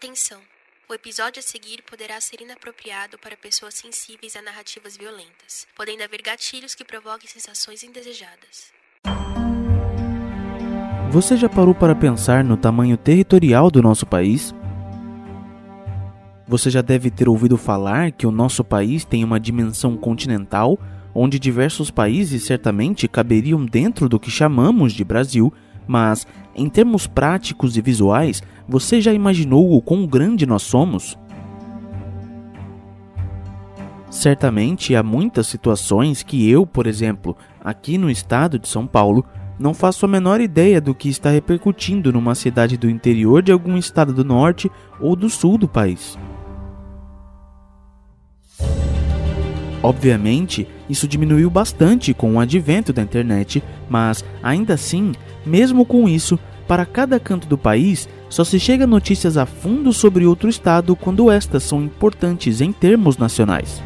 Atenção! O episódio a seguir poderá ser inapropriado para pessoas sensíveis a narrativas violentas, podendo haver gatilhos que provoquem sensações indesejadas. Você já parou para pensar no tamanho territorial do nosso país? Você já deve ter ouvido falar que o nosso país tem uma dimensão continental, onde diversos países certamente caberiam dentro do que chamamos de Brasil, mas em termos práticos e visuais, você já imaginou o quão grande nós somos? Certamente há muitas situações que eu, por exemplo, aqui no estado de São Paulo, não faço a menor ideia do que está repercutindo numa cidade do interior de algum estado do norte ou do sul do país. Obviamente, isso diminuiu bastante com o advento da internet, mas ainda assim, mesmo com isso, para cada canto do país, só se chega notícias a fundo sobre outro estado quando estas são importantes em termos nacionais.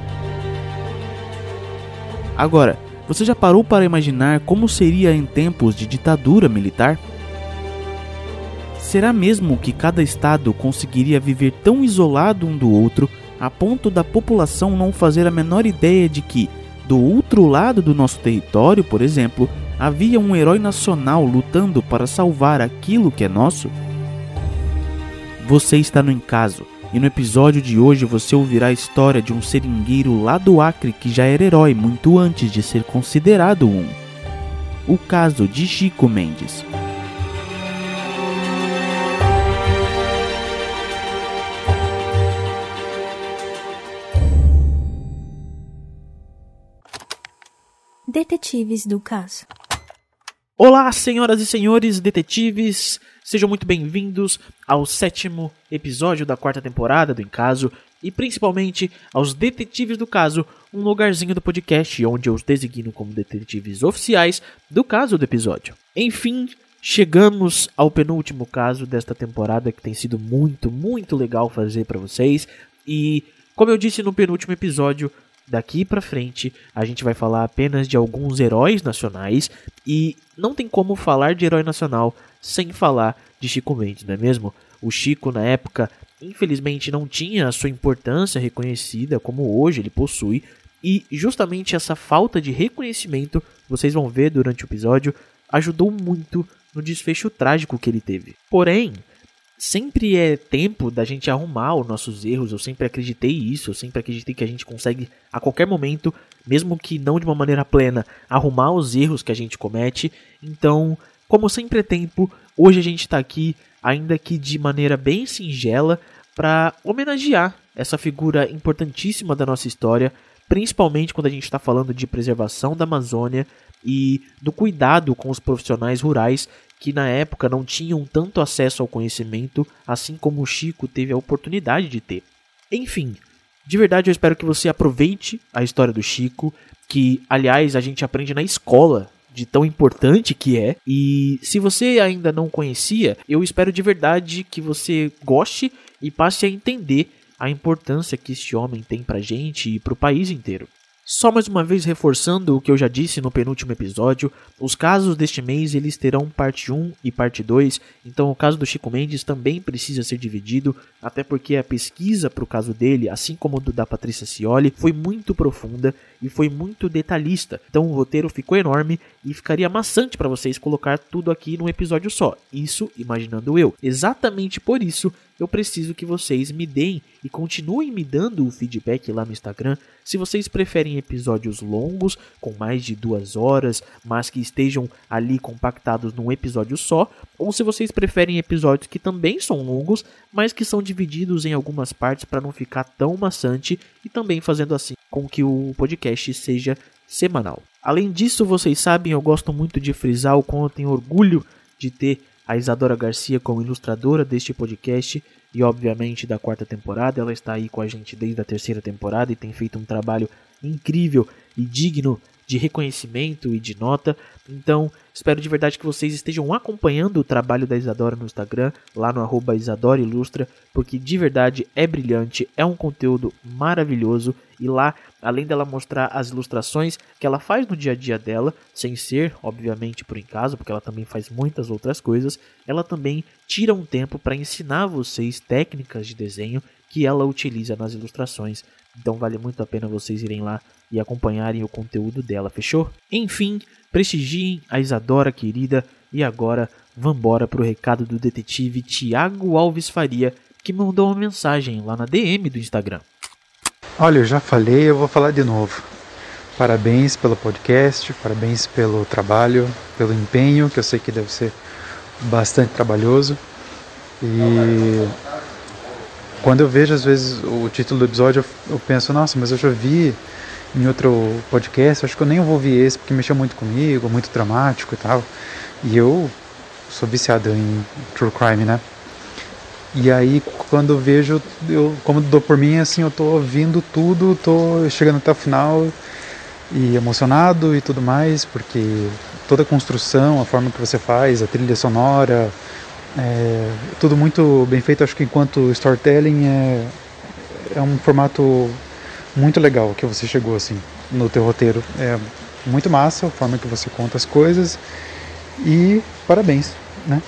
Agora, você já parou para imaginar como seria em tempos de ditadura militar? Será mesmo que cada estado conseguiria viver tão isolado um do outro a ponto da população não fazer a menor ideia de que, do outro lado do nosso território, por exemplo, havia um herói nacional lutando para salvar aquilo que é nosso? Você está no Encaso, e no episódio de hoje você ouvirá a história de um seringueiro lá do Acre que já era herói muito antes de ser considerado um. O caso de Chico Mendes. Detetives do caso. Olá, senhoras e senhores detetives, sejam muito bem-vindos ao sétimo episódio da quarta temporada do Em Caso e principalmente aos Detetives do Caso, um lugarzinho do podcast onde eu os designo como detetives oficiais do caso do episódio. Enfim, chegamos ao penúltimo caso desta temporada que tem sido muito, muito legal fazer para vocês e como eu disse no penúltimo episódio, Daqui para frente, a gente vai falar apenas de alguns heróis nacionais e não tem como falar de herói nacional sem falar de Chico Mendes, não é mesmo? O Chico, na época, infelizmente não tinha a sua importância reconhecida como hoje ele possui, e justamente essa falta de reconhecimento, vocês vão ver durante o episódio, ajudou muito no desfecho trágico que ele teve. Porém, sempre é tempo da gente arrumar os nossos erros. Eu sempre acreditei isso, eu sempre acreditei que a gente consegue a qualquer momento, mesmo que não de uma maneira plena, arrumar os erros que a gente comete. Então, como sempre é tempo, hoje a gente está aqui, ainda que de maneira bem singela, para homenagear essa figura importantíssima da nossa história, principalmente quando a gente está falando de preservação da Amazônia e do cuidado com os profissionais rurais que na época não tinham tanto acesso ao conhecimento, assim como o Chico teve a oportunidade de ter. Enfim, de verdade eu espero que você aproveite a história do Chico, que aliás a gente aprende na escola de tão importante que é. E se você ainda não conhecia, eu espero de verdade que você goste e passe a entender a importância que este homem tem pra gente e pro país inteiro. Só mais uma vez reforçando o que eu já disse no penúltimo episódio, os casos deste mês eles terão parte 1 e parte 2, então o caso do Chico Mendes também precisa ser dividido, até porque a pesquisa para o caso dele, assim como do da Patrícia Cioli, foi muito profunda e foi muito detalhista. Então o roteiro ficou enorme e ficaria maçante para vocês colocar tudo aqui num episódio só. Isso imaginando eu. Exatamente por isso eu preciso que vocês me deem e continuem me dando o feedback lá no Instagram se vocês preferem episódios longos, com mais de duas horas, mas que estejam ali compactados num episódio só, ou se vocês preferem episódios que também são longos, mas que são divididos em algumas partes para não ficar tão maçante e também fazendo assim com que o podcast seja semanal. Além disso, vocês sabem, eu gosto muito de frisar o quanto eu tenho orgulho de ter a Isadora Garcia como ilustradora deste podcast e obviamente da quarta temporada. Ela está aí com a gente desde a terceira temporada e tem feito um trabalho incrível e digno de reconhecimento e de nota. Então, espero de verdade que vocês estejam acompanhando o trabalho da Isadora no Instagram, lá no arroba Isadora Ilustra, porque de verdade é brilhante, é um conteúdo maravilhoso e lá, além dela mostrar as ilustrações que ela faz no dia a dia dela, sem ser, obviamente, por encaso, porque ela também faz muitas outras coisas, ela também tira um tempo para ensinar vocês técnicas de desenho que ela utiliza nas ilustrações. Então vale muito a pena vocês irem lá e acompanharem o conteúdo dela, fechou? Enfim, prestigiem a Isadora querida e agora vambora pro recado do detetive Tiago Alves Faria, que mandou uma mensagem lá na DM do Instagram. Olha, eu já falei, eu vou falar de novo. Parabéns pelo podcast, parabéns pelo trabalho, pelo empenho, que eu sei que deve ser bastante trabalhoso. E quando eu vejo às vezes o título do episódio, eu, penso, nossa, mas eu já vi em outro podcast, acho que eu nem vou ouvir esse porque mexeu muito comigo, muito dramático e tal. E eu sou viciado em true crime, né? E aí quando eu vejo, eu como dou por mim, assim, eu tô ouvindo tudo, tô chegando até o final e emocionado e tudo mais, porque toda a construção, a forma que você faz, a trilha sonora, é, tudo muito bem feito. Acho que enquanto storytelling é, é um formato muito legal que você chegou assim no teu roteiro. É muito massa a forma que você conta as coisas e parabéns, né?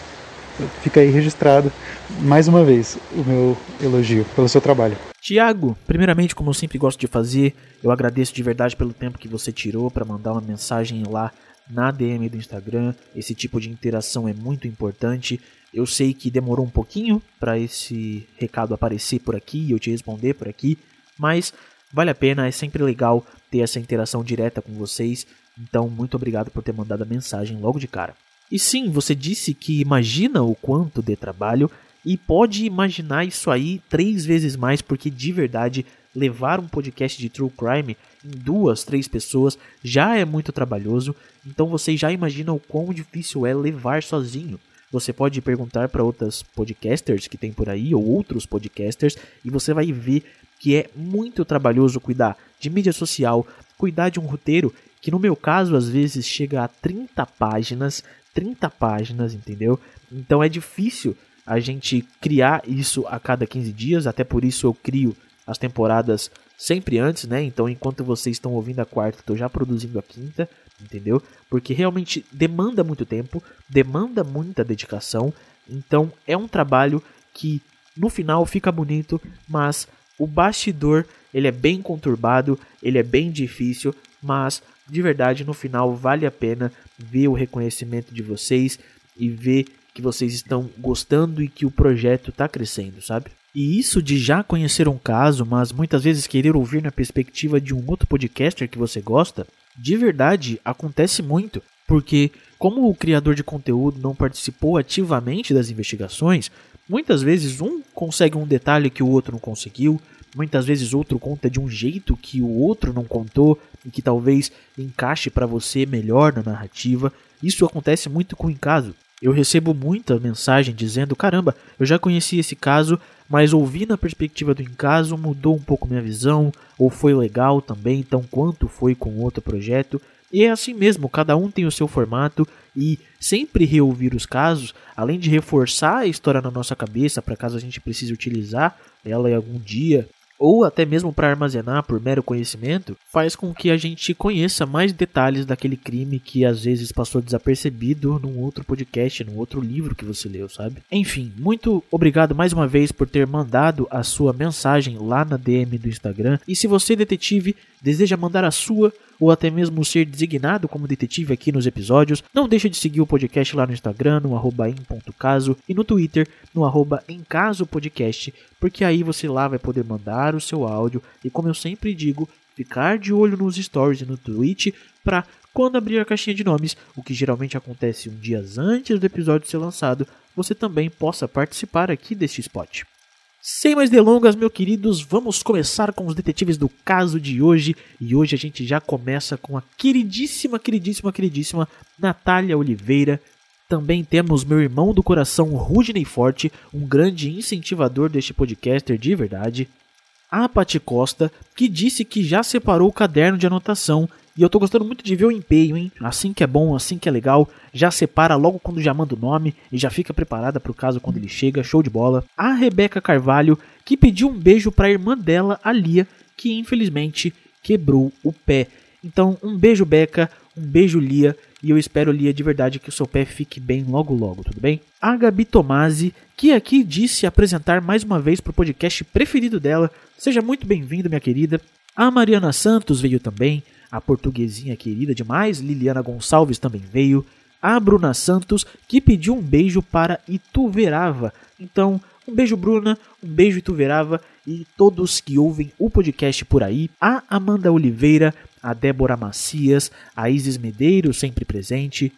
Fica aí registrado mais uma vez o meu elogio pelo seu trabalho. Tiago, primeiramente, como eu sempre gosto de fazer, eu agradeço de verdade pelo tempo que você tirou para mandar uma mensagem lá na DM do Instagram. Esse tipo de interação é muito importante. Eu sei que demorou um pouquinho para esse recado aparecer por aqui e eu te responder por aqui, mas vale a pena, é sempre legal ter essa interação direta com vocês. Então, muito obrigado por ter mandado a mensagem logo de cara. E sim, você disse que imagina o quanto de trabalho e pode imaginar isso aí três vezes mais, porque de verdade levar um podcast de true crime em duas, três pessoas já é muito trabalhoso, então você já imagina o quão difícil é levar sozinho. Você pode perguntar para outras podcasters que tem por aí ou outros podcasters e você vai ver que é muito trabalhoso cuidar de mídia social, cuidar de um roteiro que no meu caso às vezes chega a 30 páginas, 30 páginas, entendeu? Então é difícil a gente criar isso a cada 15 dias, até por isso eu crio as temporadas sempre antes, né? Então, enquanto vocês estão ouvindo a quarta, estou já produzindo a quinta, entendeu? Porque realmente demanda muito tempo, demanda muita dedicação. Então, é um trabalho que no final fica bonito, mas o bastidor ele é bem conturbado, ele é bem difícil, mas de verdade no final vale a pena ver o reconhecimento de vocês e ver que vocês estão gostando e que o projeto está crescendo, sabe? E isso de já conhecer um caso, mas muitas vezes querer ouvir na perspectiva de um outro podcaster que você gosta, de verdade acontece muito, porque como o criador de conteúdo não participou ativamente das investigações, muitas vezes um consegue um detalhe que o outro não conseguiu, muitas vezes outro conta de um jeito que o outro não contou e que talvez encaixe para você melhor na narrativa. Isso acontece muito com o caso. Eu recebo muita mensagem dizendo: caramba, eu já conheci esse caso, mas ouvir na perspectiva do encaso mudou um pouco minha visão, ou foi legal também, tão quanto foi com outro projeto. E é assim mesmo, cada um tem o seu formato e sempre reouvir os casos, além de reforçar a história na nossa cabeça para caso a gente precise utilizar ela em algum dia, ou até mesmo para armazenar por mero conhecimento, faz com que a gente conheça mais detalhes daquele crime que às vezes passou desapercebido num outro podcast, num outro livro que você leu, sabe? Enfim, muito obrigado mais uma vez por ter mandado a sua mensagem lá na DM do Instagram. E se você, detetive, deseja mandar a sua ou até mesmo ser designado como detetive aqui nos episódios, não deixe de seguir o podcast lá no Instagram, no arroba em.caso e no Twitter, no arroba emcasopodcast, porque aí você lá vai poder mandar o seu áudio e como eu sempre digo, ficar de olho nos stories e no Twitch para quando abrir a caixinha de nomes, o que geralmente acontece um dia antes do episódio ser lançado, você também possa participar aqui deste spot. Sem mais delongas, meus queridos, vamos começar com os detetives do caso de hoje. E hoje a gente já começa com a queridíssima, queridíssima, queridíssima Natália Oliveira. Também temos meu irmão do coração, Rudney Forte, um grande incentivador deste podcaster de verdade. A Pati Costa, que disse que já separou o caderno de anotação E eu tô gostando muito de ver o empenho, hein? Assim que é bom, assim que é legal. Já separa logo quando já manda o nome e já fica preparada pro caso quando ele chega. Show de bola. A Rebeca Carvalho, que pediu um beijo pra irmã dela, a Lia, que infelizmente quebrou o pé. Então, um beijo, Beca. Um beijo, Lia. E eu espero, Lia, de verdade que o seu pé fique bem logo logo, tudo bem? A Gabi Tomasi, que aqui disse apresentar mais uma vez pro podcast preferido dela. Seja muito bem-vindo, minha querida. A Mariana Santos veio também a portuguesinha querida demais, Liliana Gonçalves também veio, a Bruna Santos, que pediu um beijo para Ituverava. Então, um beijo, Bruna, um beijo, Ituverava, e todos que ouvem o podcast por aí. A Amanda Oliveira, a Débora Macias, a Isis Medeiros, sempre presente.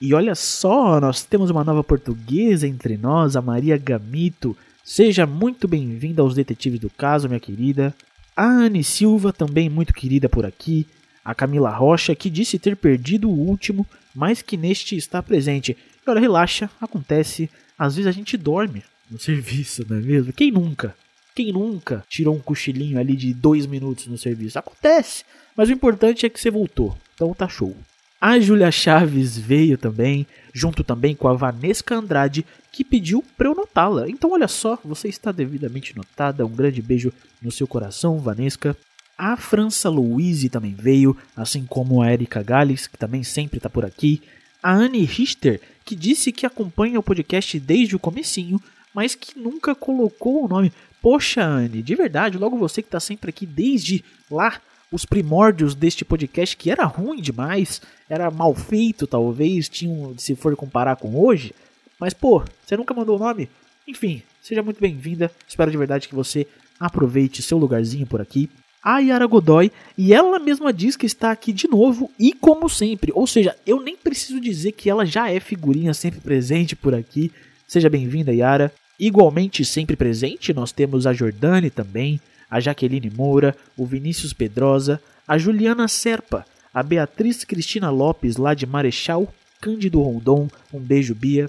E olha só, nós temos uma nova portuguesa entre nós, a Maria Gamito. Seja muito bem-vinda aos Detetives do Caso, minha querida. A Anne Silva, também muito querida por aqui a Camila Rocha, que disse ter perdido o último, mas que neste está presente. E olha, relaxa, acontece. Às vezes a gente dorme no serviço, não é mesmo? Quem nunca? Quem nunca tirou um cochilinho ali de dois minutos no serviço? Acontece, mas o importante é que você voltou, então tá show. A Júlia Chaves veio também, junto também com a Vanesca Andrade, que pediu para eu notá-la. Então olha só, você está devidamente notada. Um grande beijo no seu coração, Vanesca. A França Louise também veio, assim como a Erika Gales, que também sempre está por aqui. A Anne Richter, que disse que acompanha o podcast desde o comecinho, mas que nunca colocou o nome. Poxa, Anne, de verdade, logo você que está sempre aqui desde lá, os primórdios deste podcast, que era ruim demais, era mal feito talvez, tinha, se for comparar com hoje. Mas, pô, você nunca mandou o nome? Enfim, seja muito bem-vinda. Espero de verdade que você aproveite seu lugarzinho por aqui a Yara Godoy e ela mesma diz que está aqui de novo e como sempre. Ou seja, eu nem preciso dizer que ela já é figurinha sempre presente por aqui. Seja bem-vinda, Yara. Igualmente sempre presente, nós temos a Jordane também, a Jaqueline Moura, o Vinícius Pedrosa, a Juliana Serpa, a Beatriz Cristina Lopes lá de Marechal, Cândido Rondon, um beijo Bia,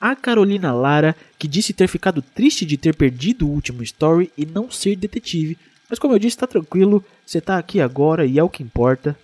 a Carolina Lara, que disse ter ficado triste de ter perdido o último story e não ser detetive, mas como eu disse, tá tranquilo, você tá aqui agora e é o que importa.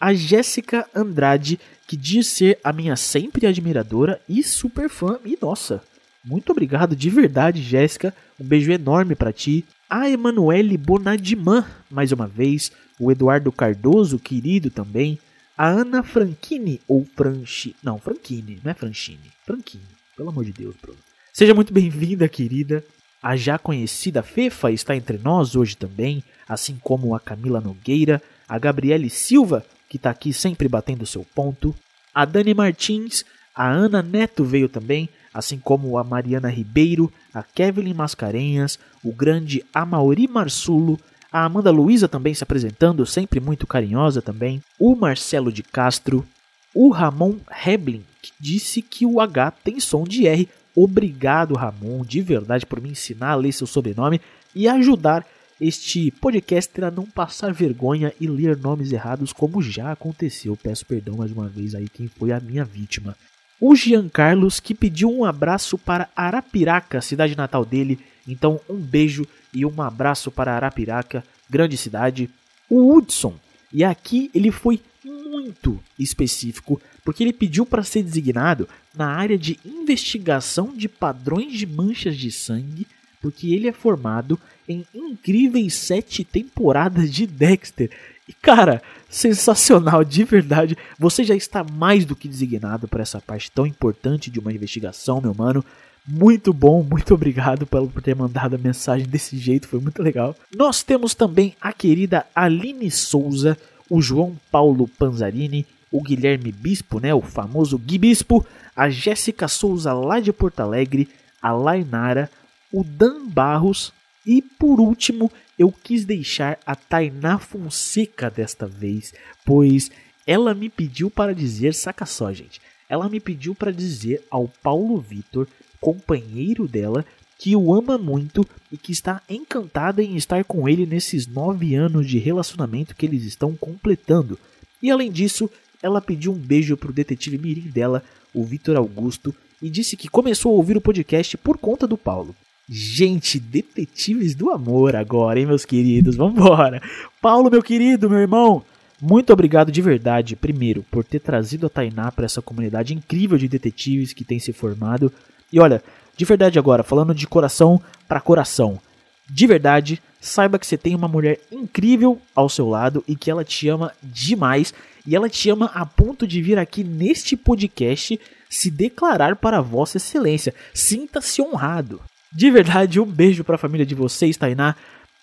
A Jéssica Andrade, que diz ser a minha sempre admiradora e super fã. E nossa, muito obrigado de verdade, Jéssica. Um beijo enorme para ti. A Emanuele Bonadiman, mais uma vez. O Eduardo Cardoso, querido também. A Ana Franchini, ou Franchi. Não, Franchini, não é Franchini. Franchini, pelo amor de Deus, Bruno. Seja muito bem-vinda, querida. A já conhecida Fefa está entre nós hoje também, assim como a Camila Nogueira, a Gabriele Silva, que está aqui sempre batendo seu ponto, a Dani Martins, a Ana Neto veio também, assim como a Mariana Ribeiro, a Kevin Mascarenhas, o grande Amauri Marsulo, a Amanda Luiza também se apresentando, sempre muito carinhosa também, o Marcelo de Castro, o Ramon Heblin, que disse que o H tem som de R, Obrigado, Ramon, de verdade, por me ensinar a ler seu sobrenome e ajudar este podcaster a não passar vergonha e ler nomes errados, como já aconteceu. Peço perdão mais uma vez aí quem foi a minha vítima. O Jean Carlos, que pediu um abraço para Arapiraca, cidade natal dele. Então, um beijo e um abraço para Arapiraca, grande cidade. O Hudson, e aqui ele foi muito específico, porque ele pediu para ser designado na área de investigação de padrões de manchas de sangue, porque ele é formado em incríveis sete temporadas de Dexter. E cara, sensacional, de verdade. Você já está mais do que designado para essa parte tão importante de uma investigação, meu mano. Muito bom, muito obrigado por ter mandado a mensagem desse jeito, foi muito legal. Nós temos também a querida Aline Souza, o João Paulo Panzarini, o Guilherme Bispo, né, o famoso Gui Bispo, a Jéssica Souza lá de Porto Alegre, a Lainara, o Dan Barros e por último eu quis deixar a Tainá Fonseca desta vez, pois ela me pediu para dizer, saca só gente, ela me pediu para dizer ao Paulo Vitor, companheiro dela, que o ama muito e que está encantada em estar com ele nesses nove anos de relacionamento que eles estão completando. E além disso, ela pediu um beijo pro detetive mirim dela, o Vitor Augusto, e disse que começou a ouvir o podcast por conta do Paulo. Gente, detetives do amor agora, hein, meus queridos? Vambora! Paulo, meu querido, meu irmão, muito obrigado de verdade, primeiro, por ter trazido a Tainá para essa comunidade incrível de detetives que tem se formado. E olha, de verdade agora, falando de coração para coração, de verdade, saiba que você tem uma mulher incrível ao seu lado e que ela te ama demais. E ela te ama a ponto de vir aqui neste podcast se declarar para Vossa Excelência. Sinta-se honrado. De verdade, um beijo para a família de vocês, Tainá.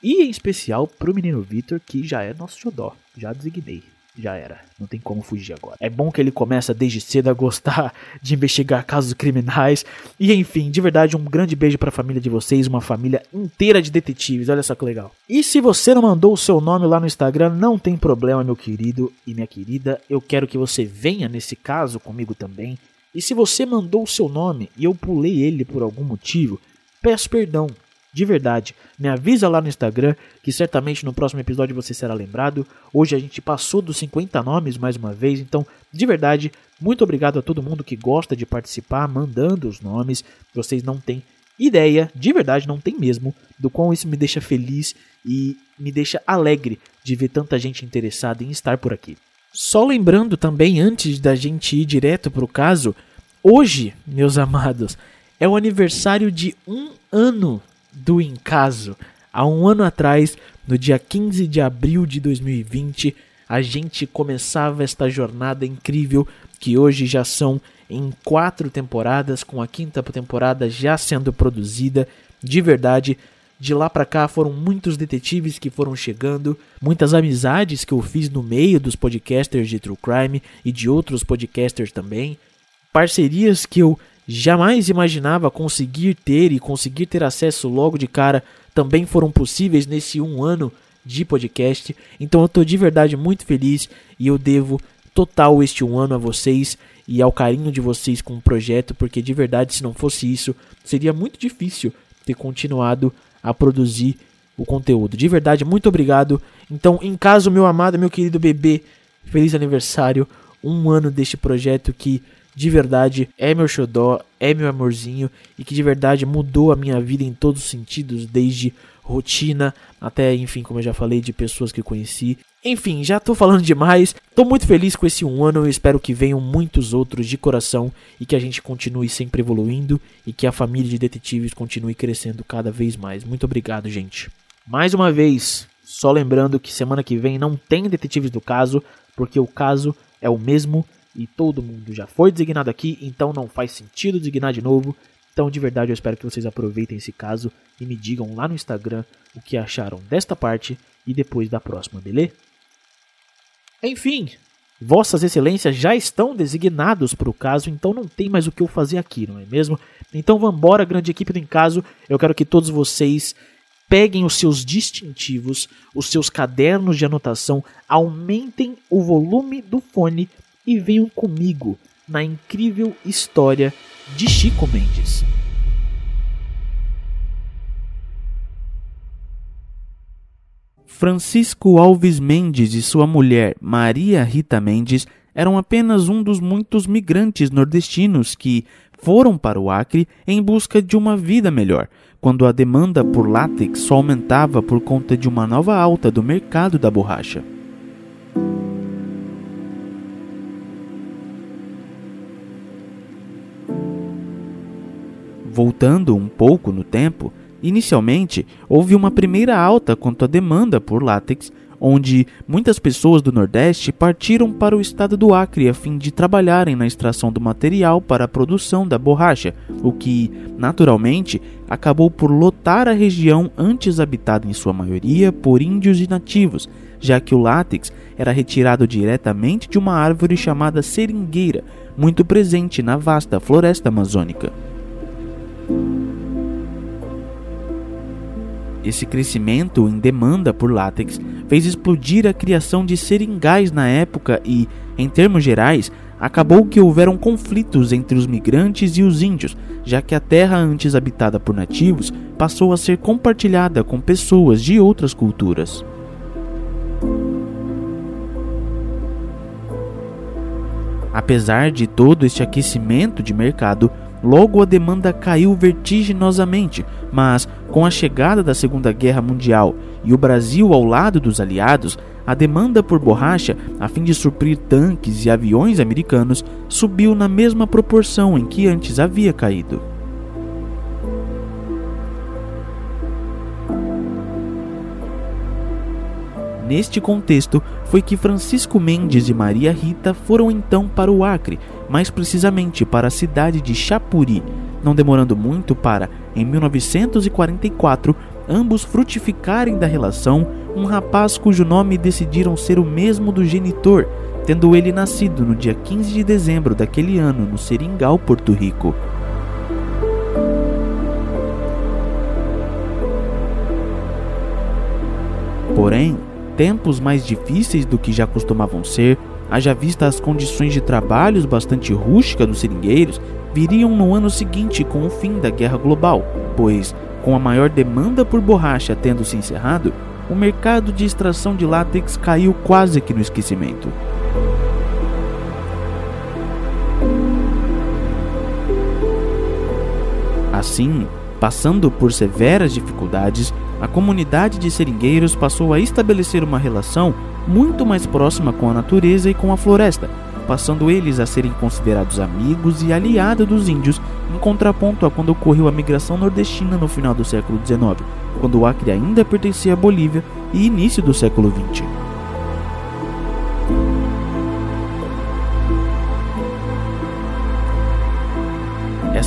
E em especial pro menino Vitor, que já é nosso xodó. Já designei. Já era. Não tem como fugir agora. É bom que ele começa desde cedo a gostar de investigar casos criminais. E enfim, de verdade, um grande beijo pra família de vocês. Uma família inteira de detetives. Olha só que legal. E se você não mandou o seu nome lá no Instagram, não tem problema, meu querido e minha querida. Eu quero que você venha nesse caso comigo também. E se você mandou o seu nome e eu pulei ele por algum motivo, peço perdão de verdade, me avisa lá no Instagram que certamente no próximo episódio você será lembrado. Hoje a gente passou dos 50 nomes mais uma vez, então de verdade, muito obrigado a todo mundo que gosta de participar, mandando os nomes. Vocês não têm ideia, de verdade não tem mesmo, do quão isso me deixa feliz e me deixa alegre de ver tanta gente interessada em estar por aqui. Só lembrando também, antes da gente ir direto para o caso, hoje, meus amados, é o aniversário de um ano do Encaso. Há um ano atrás, no dia 15 de abril de 2020, a gente começava esta jornada incrível que hoje já são em quatro temporadas, com a quinta temporada já sendo produzida. De verdade, de lá para cá foram muitos detetives que foram chegando, muitas amizades que eu fiz no meio dos podcasters de True Crime e de outros podcasters também, parcerias que eu jamais imaginava conseguir ter e conseguir ter acesso logo de cara também foram possíveis nesse um ano de podcast. Então eu estou de verdade muito feliz e eu devo total este um ano a vocês e ao carinho de vocês com o projeto, porque de verdade, se não fosse isso, seria muito difícil ter continuado a produzir o conteúdo. De verdade, muito obrigado. Então, em caso, meu amado, meu querido bebê, feliz aniversário. Um ano deste projeto que de verdade é meu xodó, é meu amorzinho e que de verdade mudou a minha vida em todos os sentidos, desde rotina até, enfim, como eu já falei, de pessoas que conheci. Enfim, já tô falando demais. Tô muito feliz com esse um ano. Eu espero que venham muitos outros de coração e que a gente continue sempre evoluindo e que a família de detetives continue crescendo cada vez mais. Muito obrigado, gente. Mais uma vez, só lembrando que semana que vem não tem detetives do caso, porque o caso é o mesmo e todo mundo já foi designado aqui, então não faz sentido designar de novo. Então, de verdade, eu espero que vocês aproveitem esse caso e me digam lá no Instagram o que acharam desta parte e depois da próxima, beleza? Enfim, Vossas Excelências já estão designados para o caso, então não tem mais o que eu fazer aqui, não é mesmo? Então vambora, grande equipe do Encaso. Eu quero que todos vocês peguem os seus distintivos, os seus cadernos de anotação, aumentem o volume do fone e venham comigo na incrível história de Chico Mendes. Francisco Alves Mendes e sua mulher Maria Rita Mendes eram apenas um dos muitos migrantes nordestinos que foram para o Acre em busca de uma vida melhor, quando a demanda por látex só aumentava por conta de uma nova alta do mercado da borracha. Voltando um pouco no tempo, inicialmente houve uma primeira alta quanto à demanda por látex, onde muitas pessoas do Nordeste partiram para o estado do Acre a fim de trabalharem na extração do material para a produção da borracha, o que, naturalmente, acabou por lotar a região antes habitada em sua maioria por índios e nativos, já que o látex era retirado diretamente de uma árvore chamada seringueira, muito presente na vasta floresta amazônica. Esse crescimento em demanda por látex fez explodir a criação de seringais na época e, em termos gerais, acabou que houveram conflitos entre os migrantes e os índios, já que a terra antes habitada por nativos passou a ser compartilhada com pessoas de outras culturas. Apesar de todo este aquecimento de mercado, Logo a demanda caiu vertiginosamente, mas Com a chegada da Segunda Guerra Mundial e o Brasil ao lado dos aliados, a demanda por borracha, a fim de suprir tanques e aviões americanos, subiu na mesma proporção em que antes havia caído. Neste contexto, foi que Francisco Mendes e Maria Rita foram então para o Acre, mais precisamente para a cidade de Chapuri, não demorando muito para, em 1944, ambos frutificarem da relação um rapaz cujo nome decidiram ser o mesmo do genitor, tendo ele nascido no dia 15 de dezembro daquele ano no Seringal, Porto Rico. Porém, tempos mais difíceis do que já costumavam ser, haja vista as condições de trabalhos bastante rústicas dos seringueiros, viriam no ano seguinte com o fim da guerra global, pois, com a maior demanda por borracha tendo se encerrado, o mercado de extração de látex caiu quase que no esquecimento. Assim, passando por severas dificuldades, a comunidade de seringueiros passou a estabelecer uma relação muito mais próxima com a natureza e com a floresta, passando eles a serem considerados amigos e aliados dos índios, em contraponto a quando ocorreu a migração nordestina no final do século XIX, quando o Acre ainda pertencia à Bolívia, e início do século XX.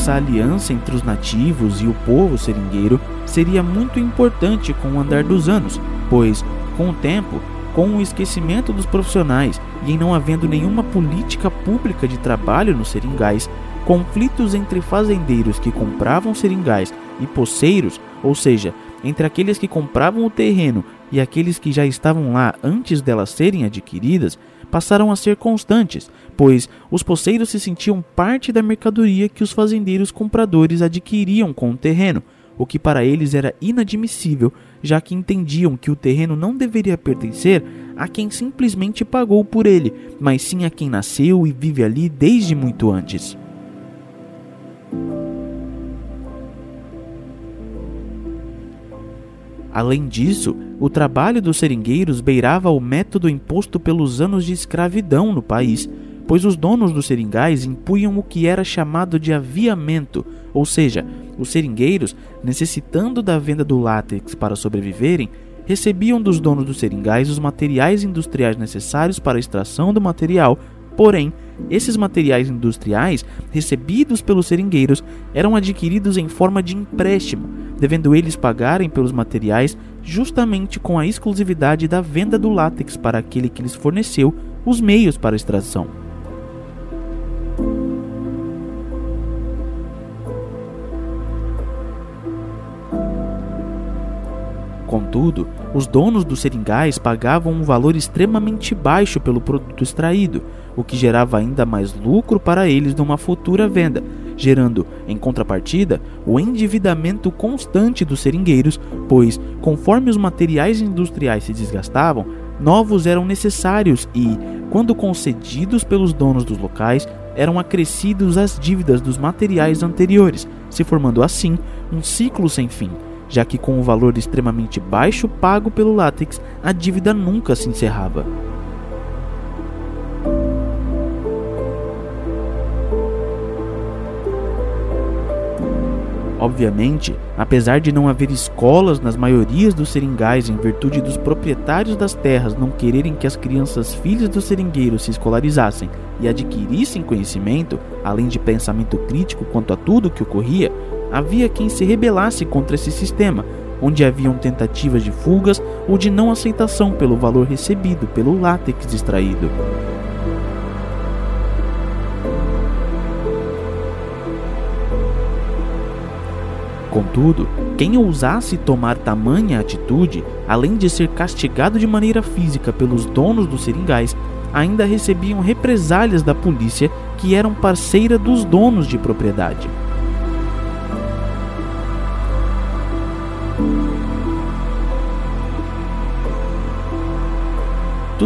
Essa aliança entre os nativos e o povo seringueiro seria muito importante com o andar dos anos, pois, com o tempo, com o esquecimento dos profissionais e em não havendo nenhuma política pública de trabalho nos seringais, conflitos entre fazendeiros que compravam seringais e poceiros, ou seja, entre aqueles que compravam o terreno e aqueles que já estavam lá antes delas serem adquiridas, passaram a ser constantes, pois os poceiros se sentiam parte da mercadoria que os fazendeiros compradores adquiriam com o terreno, o que para eles era inadmissível, já que entendiam que o terreno não deveria pertencer a quem simplesmente pagou por ele, mas sim a quem nasceu e vive ali desde muito antes. Além disso, o trabalho dos seringueiros beirava o método imposto pelos anos de escravidão no país, pois os donos dos seringais impunham o que era chamado de aviamento, ou seja, os seringueiros, necessitando da venda do látex para sobreviverem, recebiam dos donos dos seringais os materiais industriais necessários para a extração do material, porém, esses materiais industriais, recebidos pelos seringueiros, eram adquiridos em forma de empréstimo, devendo eles pagarem pelos materiais justamente com a exclusividade da venda do látex para aquele que lhes forneceu os meios para extração. Contudo, os donos dos seringais pagavam um valor extremamente baixo pelo produto extraído, o que gerava ainda mais lucro para eles numa futura venda, gerando, em contrapartida, o endividamento constante dos seringueiros, pois, conforme os materiais industriais se desgastavam, novos eram necessários e, quando concedidos pelos donos dos locais, eram acrescidos as dívidas dos materiais anteriores, se formando assim um ciclo sem fim, já que com o valor extremamente baixo pago pelo látex, a dívida nunca se encerrava. Obviamente, apesar de não haver escolas nas maiorias dos seringais em virtude dos proprietários das terras não quererem que as crianças filhas dos seringueiros se escolarizassem e adquirissem conhecimento, além de pensamento crítico quanto a tudo o que ocorria, havia quem se rebelasse contra esse sistema, onde haviam tentativas de fugas ou de não aceitação pelo valor recebido pelo látex extraído. Contudo, quem ousasse tomar tamanha atitude, além de ser castigado de maneira física pelos donos dos seringais, ainda recebiam represálias da polícia que eram parceira dos donos de propriedade.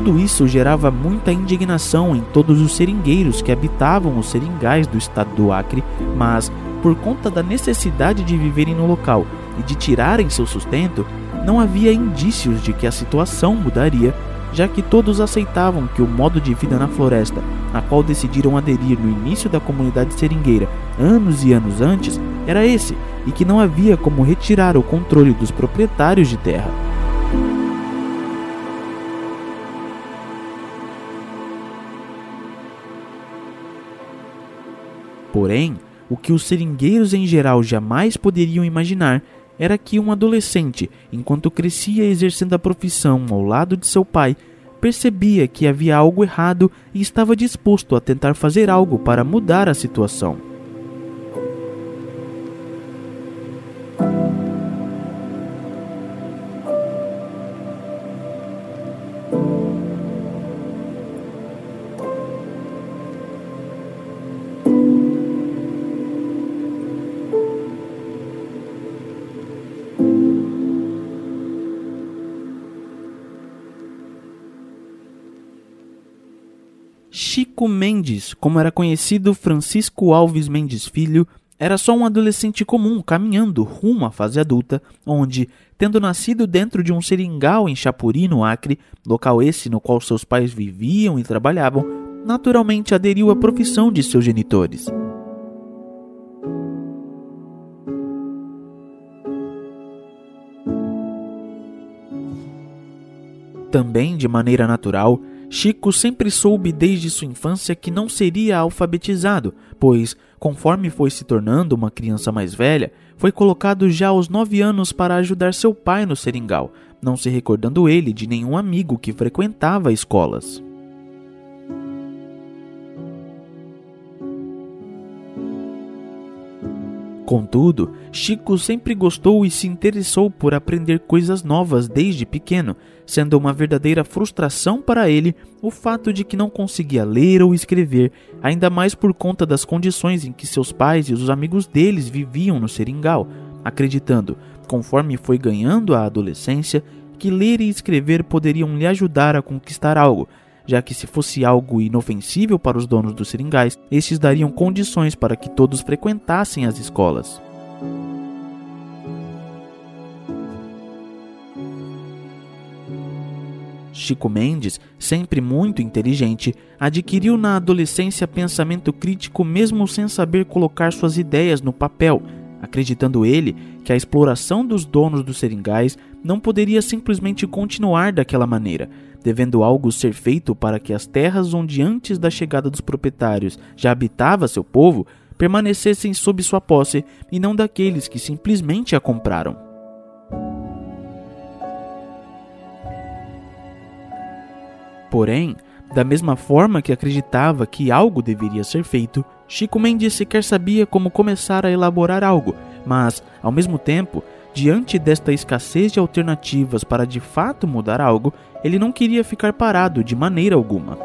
Tudo isso gerava muita indignação em todos os seringueiros que habitavam os seringais do estado do Acre, mas por conta da necessidade de viverem no local e de tirarem seu sustento, não havia indícios de que a situação mudaria, já que todos aceitavam que o modo de vida na floresta, a qual decidiram aderir no início da comunidade seringueira anos e anos antes, era esse, e que não havia como retirar o controle dos proprietários de terra. Porém, o que os seringueiros em geral jamais poderiam imaginar era que um adolescente, enquanto crescia exercendo a profissão ao lado de seu pai, percebia que havia algo errado e estava disposto a tentar fazer algo para mudar a situação. Mendes, como era conhecido Francisco Alves Mendes Filho, era só um adolescente comum caminhando rumo à fase adulta, onde, tendo nascido dentro de um seringal em Chapuri, no Acre, local esse no qual seus pais viviam e trabalhavam, naturalmente aderiu à profissão de seus genitores. Também, de maneira natural, Chico sempre soube desde sua infância que não seria alfabetizado, pois, conforme foi se tornando uma criança mais velha, foi colocado já aos nove anos para ajudar seu pai no seringal, não se recordando ele de nenhum amigo que frequentava escolas. Contudo, Chico sempre gostou e se interessou por aprender coisas novas desde pequeno, sendo uma verdadeira frustração para ele o fato de que não conseguia ler ou escrever, ainda mais por conta das condições em que seus pais e os amigos deles viviam no seringal, acreditando, conforme foi ganhando a adolescência, que ler e escrever poderiam lhe ajudar a conquistar algo, já que se fosse algo inofensível para os donos dos seringais, estes dariam condições para que todos frequentassem as escolas. Chico Mendes, sempre muito inteligente, adquiriu na adolescência pensamento crítico mesmo sem saber colocar suas ideias no papel, acreditando ele que a exploração dos donos dos seringais não poderia simplesmente continuar daquela maneira, devendo algo ser feito para que as terras onde antes da chegada dos proprietários já habitava seu povo permanecessem sob sua posse e não daqueles que simplesmente a compraram. Porém, da mesma forma que acreditava que algo deveria ser feito, Chico Mendes sequer sabia como começar a elaborar algo, mas, ao mesmo tempo, diante desta escassez de alternativas para de fato mudar algo, ele não queria ficar parado de maneira alguma.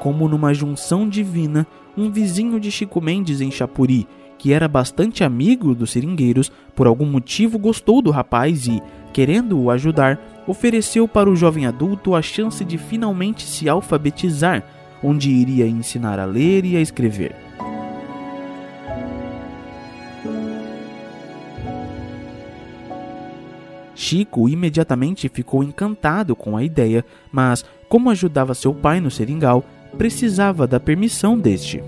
Como numa junção divina, um vizinho de Chico Mendes em Chapuri, que era bastante amigo dos seringueiros, por algum motivo gostou do rapaz e, querendo-o ajudar, ofereceu para o jovem adulto a chance de finalmente se alfabetizar, onde iria ensinar a ler e a escrever. Chico imediatamente ficou encantado com a ideia, mas, como ajudava seu pai no seringal, precisava da permissão deste.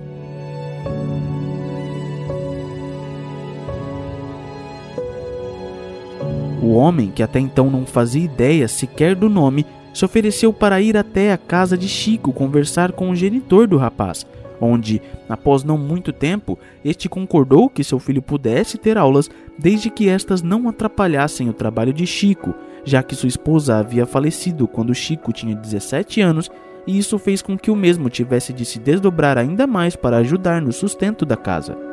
O homem, que até então não fazia ideia sequer do nome, se ofereceu para ir até a casa de Chico conversar com o genitor do rapaz, onde, após não muito tempo, este concordou que seu filho pudesse ter aulas desde que estas não atrapalhassem o trabalho de Chico, já que sua esposa havia falecido quando Chico tinha 17 anos e isso fez com que o mesmo tivesse de se desdobrar ainda mais para ajudar no sustento da casa.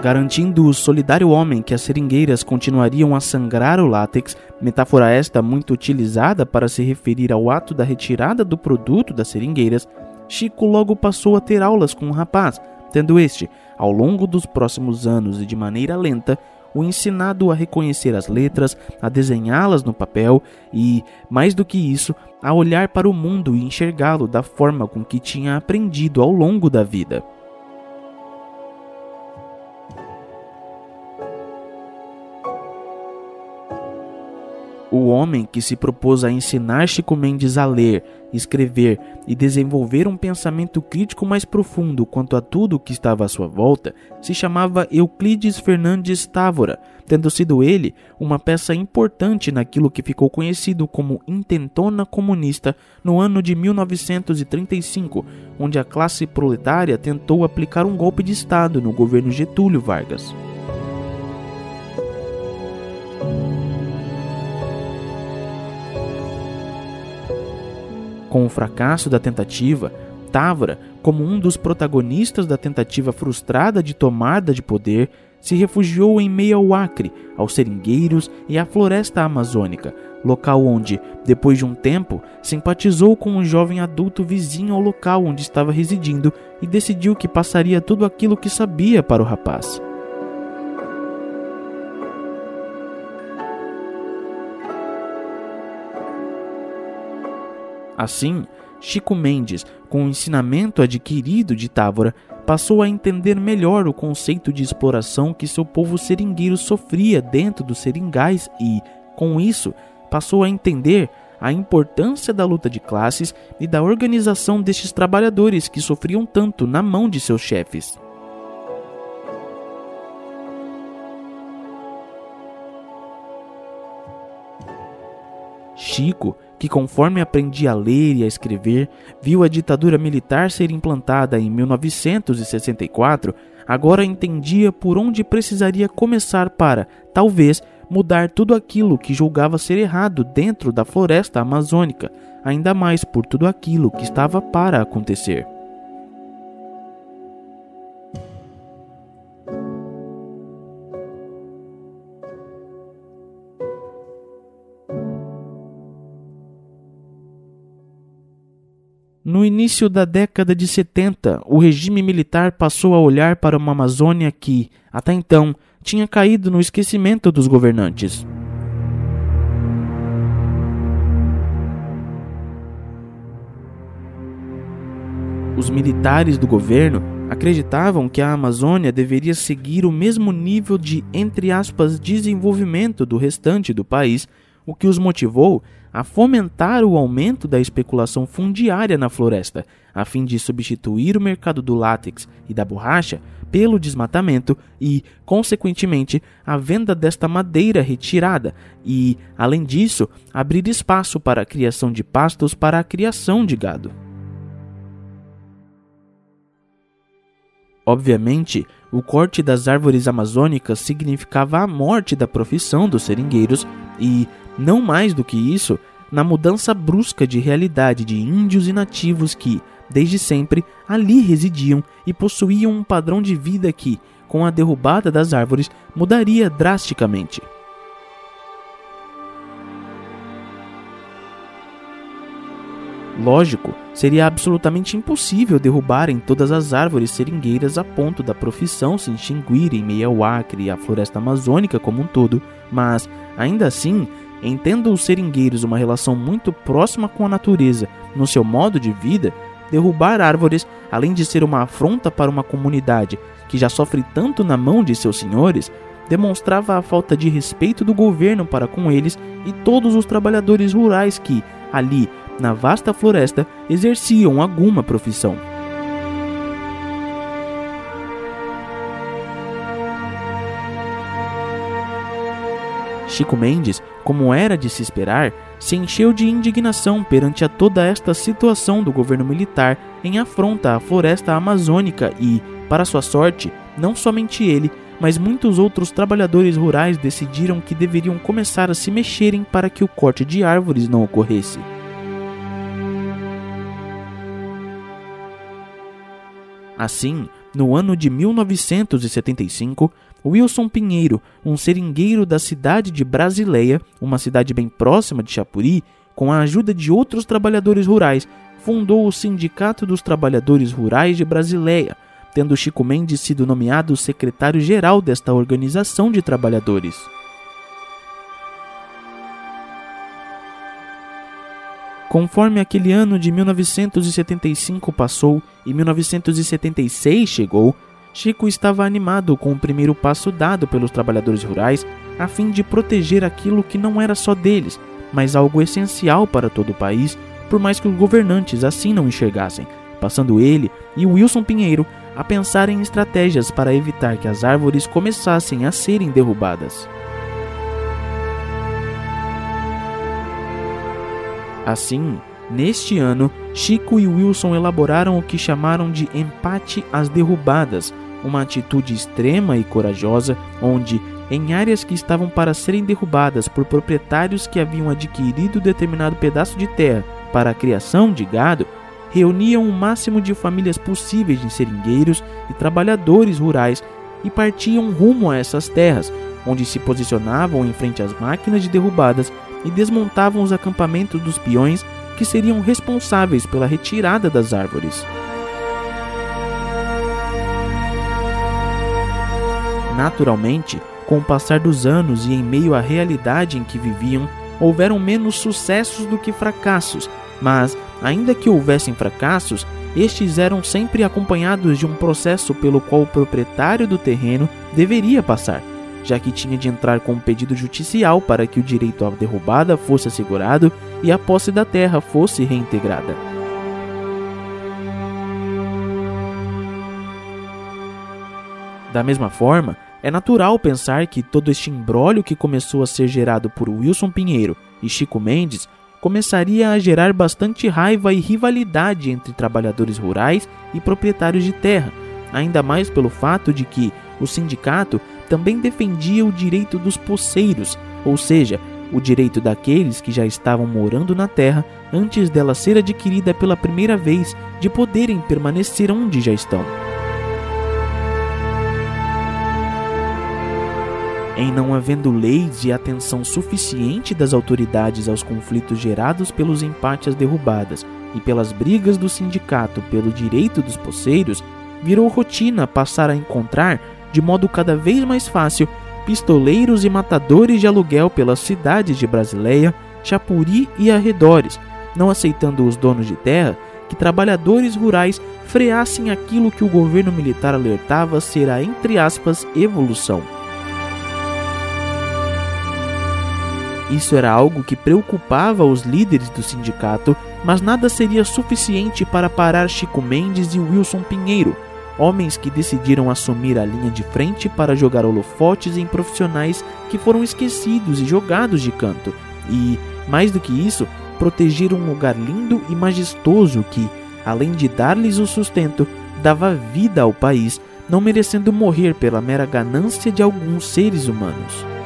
Garantindo o solidário homem que as seringueiras continuariam a sangrar o látex, metáfora esta muito utilizada para se referir ao ato da retirada do produto das seringueiras, Chico logo passou a ter aulas com o rapaz, tendo este, ao longo dos próximos anos e de maneira lenta, o ensinado a reconhecer as letras, a desenhá-las no papel e, mais do que isso, a olhar para o mundo e enxergá-lo da forma com que tinha aprendido ao longo da vida. O homem que se propôs a ensinar Chico Mendes a ler, escrever e desenvolver um pensamento crítico mais profundo quanto a tudo o que estava à sua volta se chamava Euclides Fernandes Távora, tendo sido ele uma peça importante naquilo que ficou conhecido como intentona comunista no ano de 1935, onde a classe proletária tentou aplicar um golpe de Estado no governo Getúlio Vargas. Com o fracasso da tentativa, Távora, como um dos protagonistas da tentativa frustrada de tomada de poder, se refugiou em meio ao Acre, aos seringueiros e à floresta amazônica, local onde, depois de um tempo, simpatizou com um jovem adulto vizinho ao local onde estava residindo e decidiu que passaria tudo aquilo que sabia para o rapaz. Assim, Chico Mendes, com o ensinamento adquirido de Távora, passou a entender melhor o conceito de exploração que seu povo seringueiro sofria dentro dos seringais e, com isso, passou a entender a importância da luta de classes e da organização destes trabalhadores que sofriam tanto na mão de seus chefes. Chico que, conforme aprendia a ler e a escrever, viu a ditadura militar ser implantada em 1964, agora entendia por onde precisaria começar para, talvez, mudar tudo aquilo que julgava ser errado dentro da floresta amazônica, ainda mais por tudo aquilo que estava para acontecer. No início da década de 70, o regime militar passou a olhar para uma Amazônia que, até então, tinha caído no esquecimento dos governantes. Os militares do governo acreditavam que a Amazônia deveria seguir o mesmo nível de, entre aspas, desenvolvimento do restante do país, o que os motivou a fomentar o aumento da especulação fundiária na floresta, a fim de substituir o mercado do látex e da borracha pelo desmatamento e, consequentemente, a venda desta madeira retirada e, além disso, abrir espaço para a criação de pastos para a criação de gado. Obviamente, o corte das árvores amazônicas significava a morte da profissão dos seringueiros e, não mais do que isso, na mudança brusca de realidade de índios e nativos que, desde sempre, ali residiam e possuíam um padrão de vida que, com a derrubada das árvores, mudaria drasticamente. Lógico, seria absolutamente impossível derrubarem todas as árvores seringueiras a ponto da profissão se extinguir em meio ao Acre e à floresta amazônica como um todo, mas, ainda assim, Entendo os seringueiros uma relação muito próxima com a natureza no seu modo de vida, derrubar árvores, além de ser uma afronta para uma comunidade que já sofre tanto na mão de seus senhores, demonstrava a falta de respeito do governo para com eles e todos os trabalhadores rurais que, ali, na vasta floresta, exerciam alguma profissão. Chico Mendes, como era de se esperar, se encheu de indignação perante a toda esta situação do governo militar em afronta à floresta amazônica e, para sua sorte, não somente ele, mas muitos outros trabalhadores rurais decidiram que deveriam começar a se mexerem para que o corte de árvores não ocorresse. Assim, no ano de 1975, Wilson Pinheiro, um seringueiro da cidade de Brasileia, uma cidade bem próxima de Chapuri, com a ajuda de outros trabalhadores rurais, fundou o Sindicato dos Trabalhadores Rurais de Brasileia, tendo Chico Mendes sido nomeado secretário-geral desta organização de trabalhadores. Conforme aquele ano de 1975 passou e 1976 chegou, Chico estava animado com o primeiro passo dado pelos trabalhadores rurais a fim de proteger aquilo que não era só deles, mas algo essencial para todo o país, por mais que os governantes assim não enxergassem, passando ele e Wilson Pinheiro a pensar em estratégias para evitar que as árvores começassem a serem derrubadas. Assim, neste ano, Chico e Wilson elaboraram o que chamaram de empate às derrubadas, uma atitude extrema e corajosa, onde, em áreas que estavam para serem derrubadas por proprietários que haviam adquirido determinado pedaço de terra para a criação de gado, reuniam o máximo de famílias possíveis de seringueiros e trabalhadores rurais e partiam rumo a essas terras, onde se posicionavam em frente às máquinas de derrubadas e desmontavam os acampamentos dos peões que seriam responsáveis pela retirada das árvores. Naturalmente, com o passar dos anos e em meio à realidade em que viviam, houveram menos sucessos do que fracassos, mas, ainda que houvessem fracassos, estes eram sempre acompanhados de um processo pelo qual o proprietário do terreno deveria passar já que tinha de entrar com um pedido judicial para que o direito à derrubada fosse assegurado e a posse da terra fosse reintegrada. Da mesma forma, é natural pensar que todo este embrólio que começou a ser gerado por Wilson Pinheiro e Chico Mendes começaria a gerar bastante raiva e rivalidade entre trabalhadores rurais e proprietários de terra, ainda mais pelo fato de que o sindicato também defendia o direito dos poceiros, ou seja, o direito daqueles que já estavam morando na terra antes dela ser adquirida pela primeira vez de poderem permanecer onde já estão. Em não havendo leis e atenção suficiente das autoridades aos conflitos gerados pelos empates derrubadas e pelas brigas do sindicato pelo direito dos poceiros, virou rotina passar a encontrar de modo cada vez mais fácil, pistoleiros e matadores de aluguel pelas cidades de Brasileia, Chapuri e arredores, não aceitando os donos de terra que trabalhadores rurais freassem aquilo que o governo militar alertava ser a, entre aspas, evolução. Isso era algo que preocupava os líderes do sindicato, mas nada seria suficiente para parar Chico Mendes e Wilson Pinheiro, homens que decidiram assumir a linha de frente para jogar holofotes em profissionais que foram esquecidos e jogados de canto, e, mais do que isso, proteger um lugar lindo e majestoso que, além de dar-lhes o sustento, dava vida ao país, não merecendo morrer pela mera ganância de alguns seres humanos.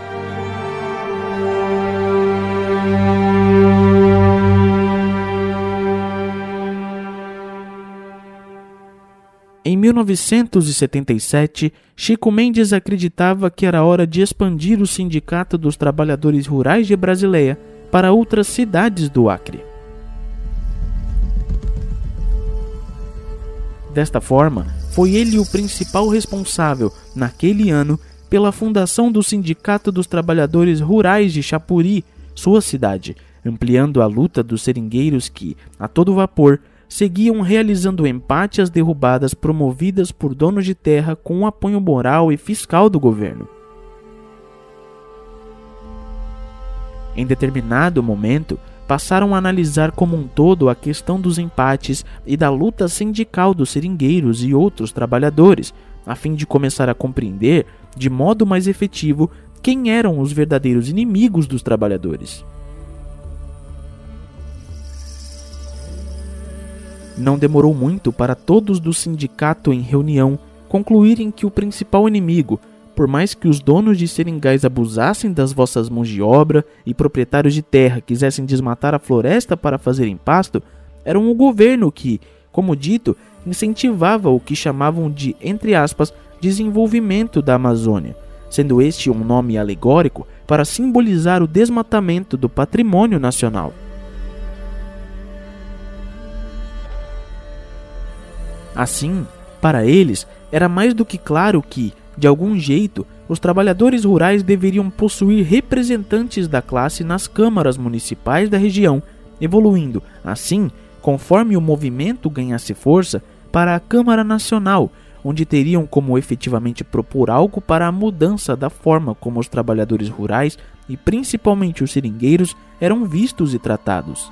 Em 1977, Chico Mendes acreditava que era hora de expandir o Sindicato dos Trabalhadores Rurais de Brasileia para outras cidades do Acre. Desta forma, foi ele o principal responsável, naquele ano, pela fundação do Sindicato dos Trabalhadores Rurais de Chapuri, sua cidade, ampliando a luta dos seringueiros que, a todo vapor, seguiam realizando empate às derrubadas promovidas por donos de terra com o apoio moral e fiscal do governo. Em determinado momento, passaram a analisar como um todo a questão dos empates e da luta sindical dos seringueiros e outros trabalhadores, a fim de começar a compreender, de modo mais efetivo, quem eram os verdadeiros inimigos dos trabalhadores. Não demorou muito para todos do sindicato em reunião concluírem que o principal inimigo, por mais que os donos de seringais abusassem das vossas mãos de obra e proprietários de terra quisessem desmatar a floresta para fazerem pasto, eram o governo que, como dito, incentivava o que chamavam de, entre aspas, desenvolvimento da Amazônia, sendo este um nome alegórico para simbolizar o desmatamento do patrimônio nacional. Assim, Para eles, era mais do que claro que, de algum jeito, os trabalhadores rurais deveriam possuir representantes da classe nas câmaras municipais da região, evoluindo, assim, conforme o movimento ganhasse força, para a Câmara Nacional, onde teriam como efetivamente propor algo para a mudança da forma como os trabalhadores rurais e principalmente os seringueiros eram vistos e tratados.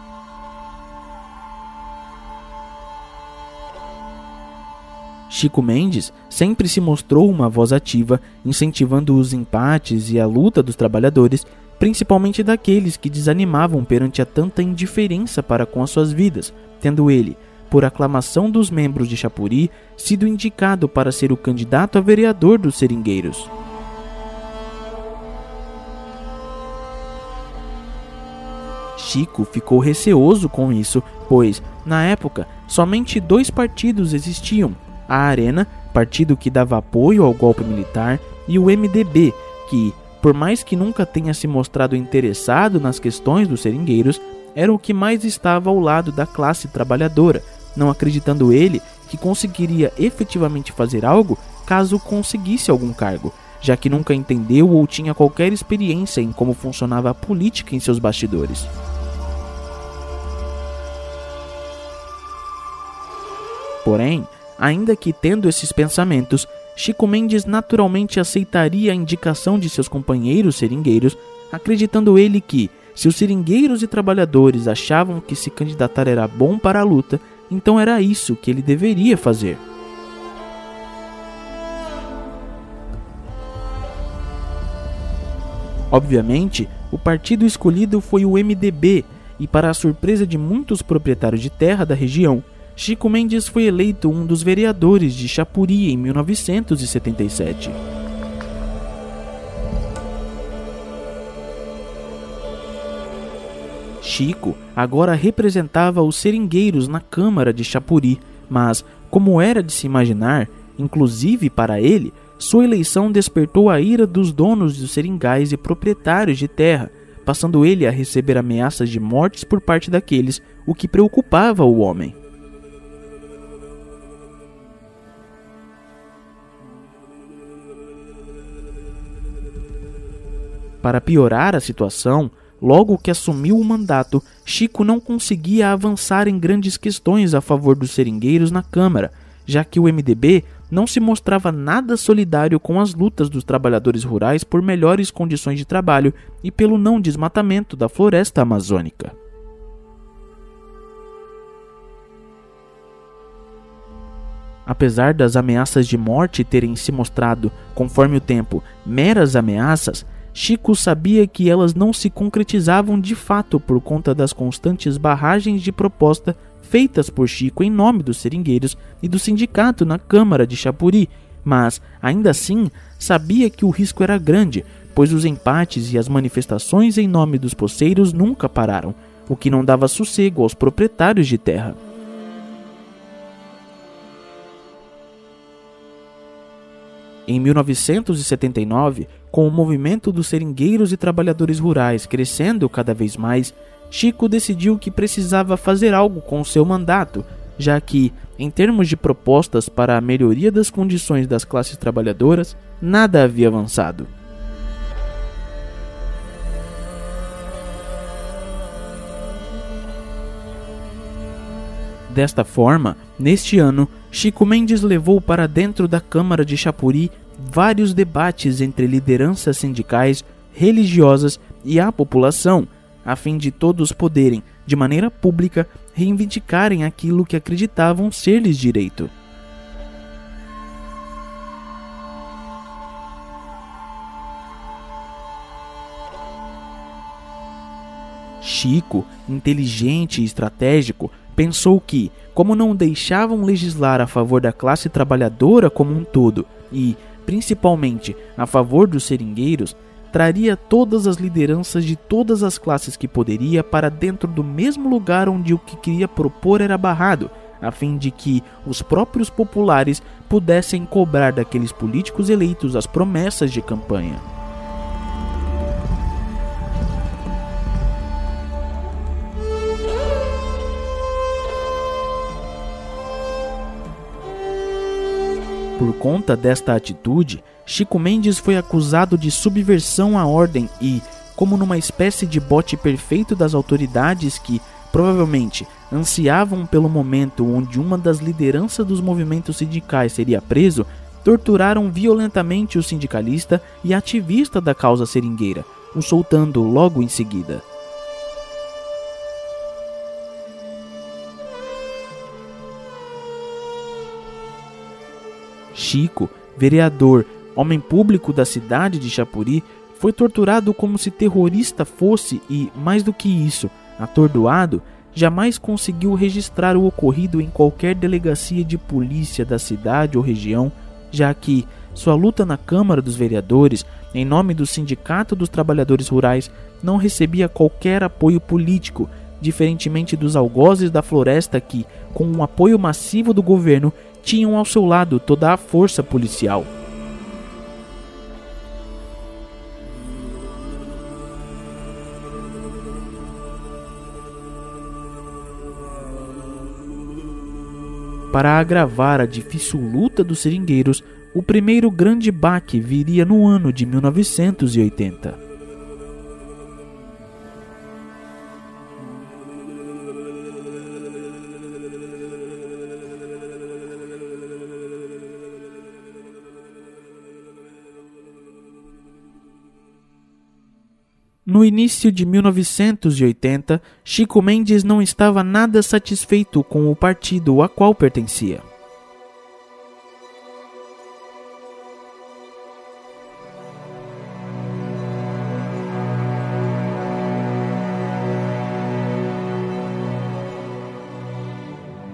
Chico Mendes sempre se mostrou uma voz ativa, incentivando os empates e a luta dos trabalhadores, principalmente daqueles que desanimavam perante a tanta indiferença para com as suas vidas, tendo ele, por aclamação dos membros de Chapuri, sido indicado para ser o candidato a vereador dos seringueiros. Chico ficou receoso com isso, pois, na época, somente dois partidos existiam a Arena, partido que dava apoio ao golpe militar, e o MDB, que, por mais que nunca tenha se mostrado interessado nas questões dos seringueiros, era o que mais estava ao lado da classe trabalhadora, não acreditando ele que conseguiria efetivamente fazer algo caso conseguisse algum cargo, já que nunca entendeu ou tinha qualquer experiência em como funcionava a política em seus bastidores. Porém, Ainda que tendo esses pensamentos, Chico Mendes naturalmente aceitaria a indicação de seus companheiros seringueiros, acreditando ele que, se os seringueiros e trabalhadores achavam que se candidatar era bom para a luta, então era isso que ele deveria fazer. Obviamente, o partido escolhido foi o MDB, e para a surpresa de muitos proprietários de terra da região, Chico Mendes foi eleito um dos vereadores de Chapuri em 1977. Chico agora representava os seringueiros na Câmara de Chapuri, mas, como era de se imaginar, inclusive para ele, sua eleição despertou a ira dos donos dos seringais e proprietários de terra, passando ele a receber ameaças de mortes por parte daqueles, o que preocupava o homem. Para piorar a situação, logo que assumiu o mandato, Chico não conseguia avançar em grandes questões a favor dos seringueiros na Câmara, já que o MDB não se mostrava nada solidário com as lutas dos trabalhadores rurais por melhores condições de trabalho e pelo não desmatamento da floresta amazônica. Apesar das ameaças de morte terem se mostrado, conforme o tempo, meras ameaças, Chico sabia que elas não se concretizavam de fato por conta das constantes barragens de proposta feitas por Chico em nome dos seringueiros e do sindicato na Câmara de Chapuri, mas, ainda assim, sabia que o risco era grande, pois os empates e as manifestações em nome dos poceiros nunca pararam, o que não dava sossego aos proprietários de terra. Em 1979, com o movimento dos seringueiros e trabalhadores rurais crescendo cada vez mais, Chico decidiu que precisava fazer algo com seu mandato, já que, em termos de propostas para a melhoria das condições das classes trabalhadoras, nada havia avançado. Desta forma, neste ano, Chico Mendes levou para dentro da Câmara de Chapuri vários debates entre lideranças sindicais, religiosas e a população, a fim de todos poderem, de maneira pública, reivindicarem aquilo que acreditavam ser-lhes direito. Chico, inteligente e estratégico, pensou que, como não deixavam legislar a favor da classe trabalhadora como um todo e, principalmente, a favor dos seringueiros, traria todas as lideranças de todas as classes que poderia para dentro do mesmo lugar onde o que queria propor era barrado, a fim de que os próprios populares pudessem cobrar daqueles políticos eleitos as promessas de campanha. Por conta desta atitude, Chico Mendes foi acusado de subversão à ordem e, como numa espécie de bote perfeito das autoridades que, provavelmente, ansiavam pelo momento onde uma das lideranças dos movimentos sindicais seria preso, torturaram violentamente o sindicalista e ativista da causa seringueira, o soltando logo em seguida. Chico, vereador, homem público da cidade de Chapuri, foi torturado como se terrorista fosse e, mais do que isso, atordoado, jamais conseguiu registrar o ocorrido em qualquer delegacia de polícia da cidade ou região, já que sua luta na Câmara dos Vereadores, em nome do Sindicato dos Trabalhadores Rurais, não recebia qualquer apoio político, diferentemente dos algozes da floresta que, com o um apoio massivo do governo, tinham ao seu lado toda a força policial. Para agravar a difícil luta dos seringueiros, o primeiro grande baque viria no ano de 1980. No início de 1980, Chico Mendes não estava nada satisfeito com o partido a qual pertencia.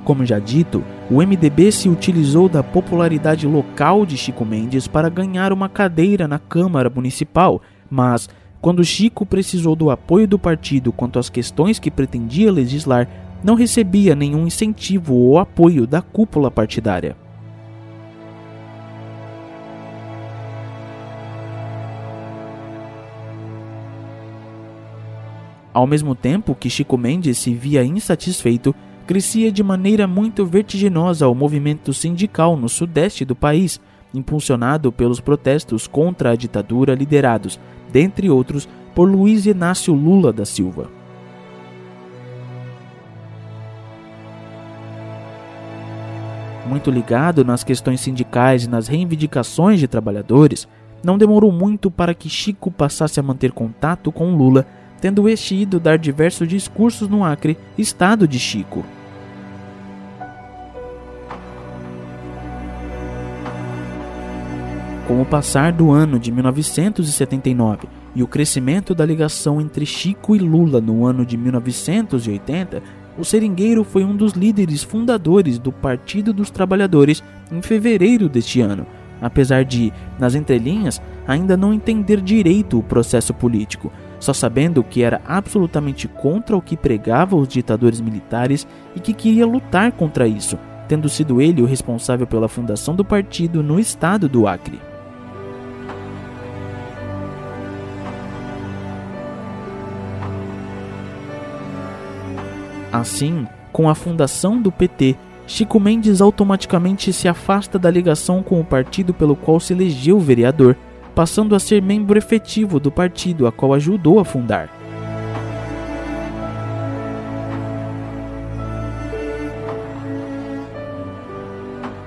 Como já dito, o MDB se utilizou da popularidade local de Chico Mendes para ganhar uma cadeira na Câmara Municipal, mas quando Chico precisou do apoio do partido quanto às questões que pretendia legislar, não recebia nenhum incentivo ou apoio da cúpula partidária. Ao mesmo tempo que Chico Mendes se via insatisfeito, crescia de maneira muito vertiginosa o movimento sindical no sudeste do país, impulsionado pelos protestos contra a ditadura liderados dentre outros, por Luiz Inácio Lula da Silva. Muito ligado nas questões sindicais e nas reivindicações de trabalhadores, não demorou muito para que Chico passasse a manter contato com Lula, tendo este ido dar diversos discursos no Acre, estado de Chico. Com o passar do ano de 1979 e o crescimento da ligação entre Chico e Lula no ano de 1980, o seringueiro foi um dos líderes fundadores do Partido dos Trabalhadores em fevereiro deste ano, apesar de, nas entrelinhas, ainda não entender direito o processo político, só sabendo que era absolutamente contra o que pregava os ditadores militares e que queria lutar contra isso, tendo sido ele o responsável pela fundação do partido no estado do Acre. Assim, com a fundação do PT, Chico Mendes automaticamente se afasta da ligação com o partido pelo qual se elegeu vereador, passando a ser membro efetivo do partido a qual ajudou a fundar.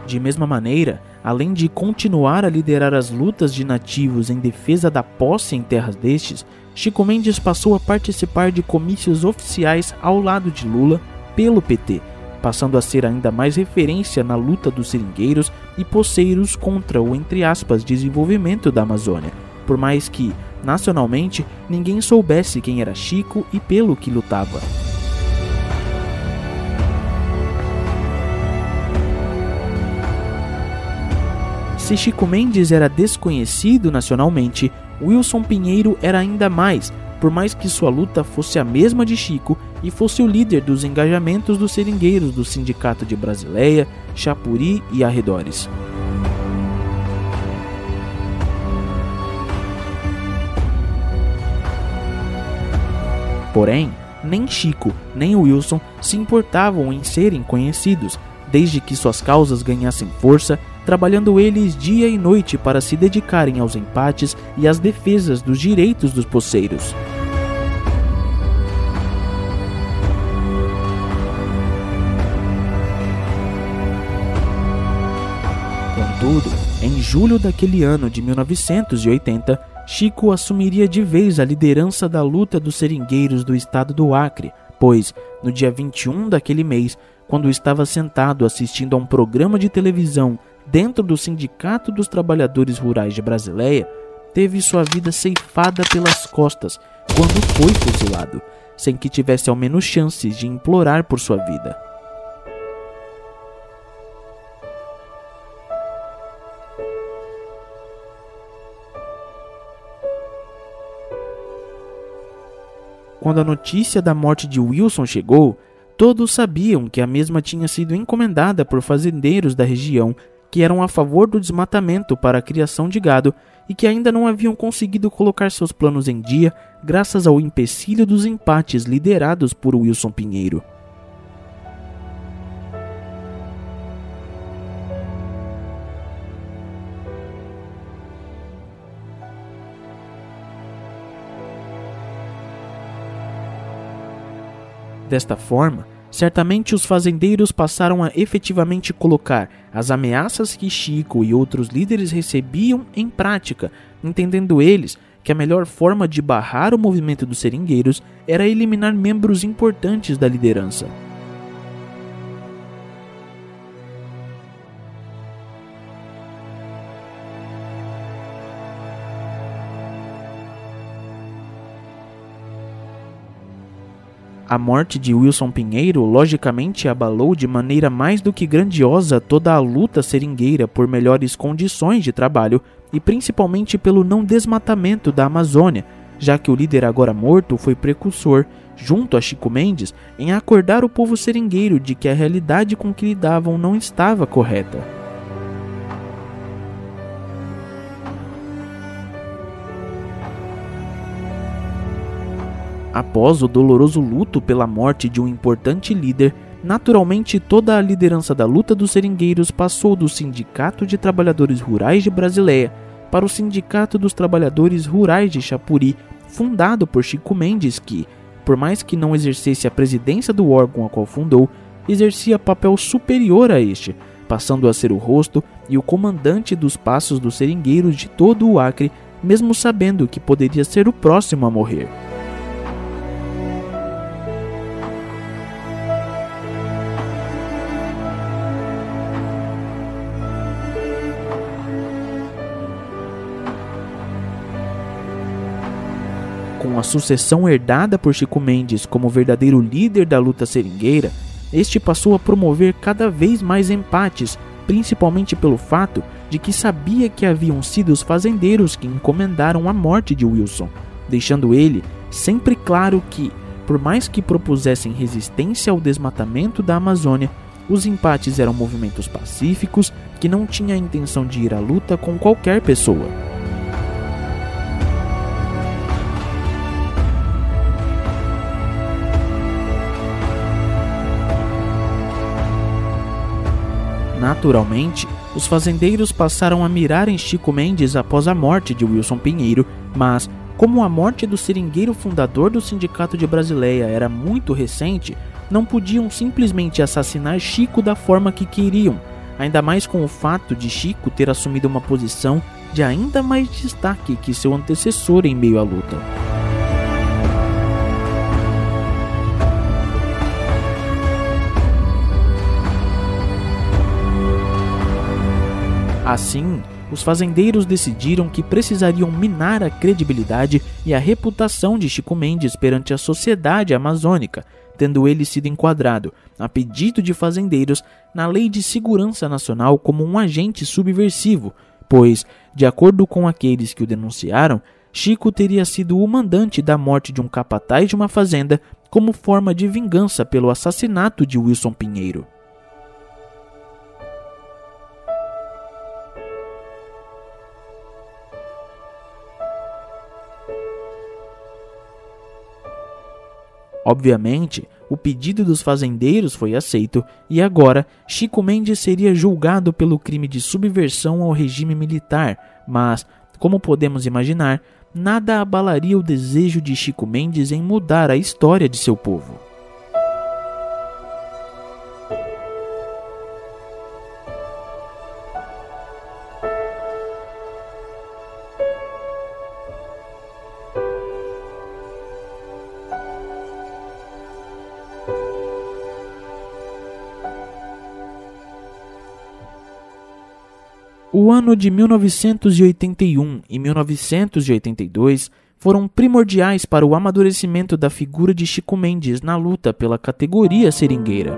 De mesma maneira, além de continuar a liderar as lutas de nativos em defesa da posse em terras destes, Chico Mendes passou a participar de comícios oficiais ao lado de Lula pelo PT, passando a ser ainda mais referência na luta dos seringueiros e poceiros contra o entre aspas desenvolvimento da Amazônia, por mais que, nacionalmente, ninguém soubesse quem era Chico e pelo que lutava. Se Chico Mendes era desconhecido nacionalmente, Wilson Pinheiro era ainda mais, por mais que sua luta fosse a mesma de Chico e fosse o líder dos engajamentos dos seringueiros do Sindicato de Brasileia, Chapuri e arredores. Porém, nem Chico nem Wilson se importavam em serem conhecidos, desde que suas causas ganhassem força trabalhando eles dia e noite para se dedicarem aos empates e às defesas dos direitos dos poceiros. Contudo, em julho daquele ano de 1980, Chico assumiria de vez a liderança da luta dos seringueiros do estado do Acre, pois, no dia 21 daquele mês, quando estava sentado assistindo a um programa de televisão dentro do Sindicato dos Trabalhadores Rurais de Brasileia, teve sua vida ceifada pelas costas quando foi fuzilado, sem que tivesse ao menos chances de implorar por sua vida. Quando a notícia da morte de Wilson chegou, todos sabiam que a mesma tinha sido encomendada por fazendeiros da região que eram a favor do desmatamento para a criação de gado e que ainda não haviam conseguido colocar seus planos em dia graças ao empecilho dos empates liderados por Wilson Pinheiro. Desta forma, certamente os fazendeiros passaram a efetivamente colocar as ameaças que Chico e outros líderes recebiam em prática, entendendo eles que a melhor forma de barrar o movimento dos seringueiros era eliminar membros importantes da liderança. A morte de Wilson Pinheiro logicamente abalou de maneira mais do que grandiosa toda a luta seringueira por melhores condições de trabalho e principalmente pelo não desmatamento da Amazônia, já que o líder agora morto foi precursor, junto a Chico Mendes, em acordar o povo seringueiro de que a realidade com que lidavam não estava correta. Após o doloroso luto pela morte de um importante líder, naturalmente toda a liderança da luta dos seringueiros passou do Sindicato de Trabalhadores Rurais de Brasileia para o Sindicato dos Trabalhadores Rurais de Chapuri, fundado por Chico Mendes, que, por mais que não exercesse a presidência do órgão a qual fundou, exercia papel superior a este, passando a ser o rosto e o comandante dos passos dos seringueiros de todo o Acre, mesmo sabendo que poderia ser o próximo a morrer. Com a sucessão herdada por Chico Mendes como verdadeiro líder da luta seringueira, este passou a promover cada vez mais empates, principalmente pelo fato de que sabia que haviam sido os fazendeiros que encomendaram a morte de Wilson, deixando ele sempre claro que, por mais que propusessem resistência ao desmatamento da Amazônia, os empates eram movimentos pacíficos que não tinham a intenção de ir à luta com qualquer pessoa. Naturalmente, os fazendeiros passaram a mirar em Chico Mendes após a morte de Wilson Pinheiro, mas, como a morte do seringueiro fundador do Sindicato de Brasileia era muito recente, não podiam simplesmente assassinar Chico da forma que queriam, ainda mais com o fato de Chico ter assumido uma posição de ainda mais destaque que seu antecessor em meio à luta. Assim, os fazendeiros decidiram que precisariam minar a credibilidade e a reputação de Chico Mendes perante a sociedade amazônica, tendo ele sido enquadrado, a pedido de fazendeiros, na Lei de Segurança Nacional como um agente subversivo, pois, de acordo com aqueles que o denunciaram, Chico teria sido o mandante da morte de um capataz de uma fazenda como forma de vingança pelo assassinato de Wilson Pinheiro. Obviamente, o pedido dos fazendeiros foi aceito e agora Chico Mendes seria julgado pelo crime de subversão ao regime militar, mas, como podemos imaginar, nada abalaria o desejo de Chico Mendes em mudar a história de seu povo. O ano de 1981 e 1982 foram primordiais para o amadurecimento da figura de Chico Mendes na luta pela categoria seringueira.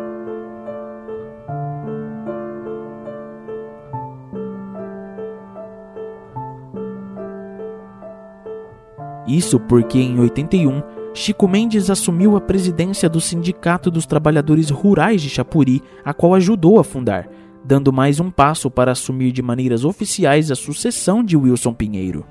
Isso porque em 81 Chico Mendes assumiu a presidência do Sindicato dos Trabalhadores Rurais de Chapuri, a qual ajudou a fundar, dando mais um passo para assumir de maneiras oficiais a sucessão de Wilson Pinheiro.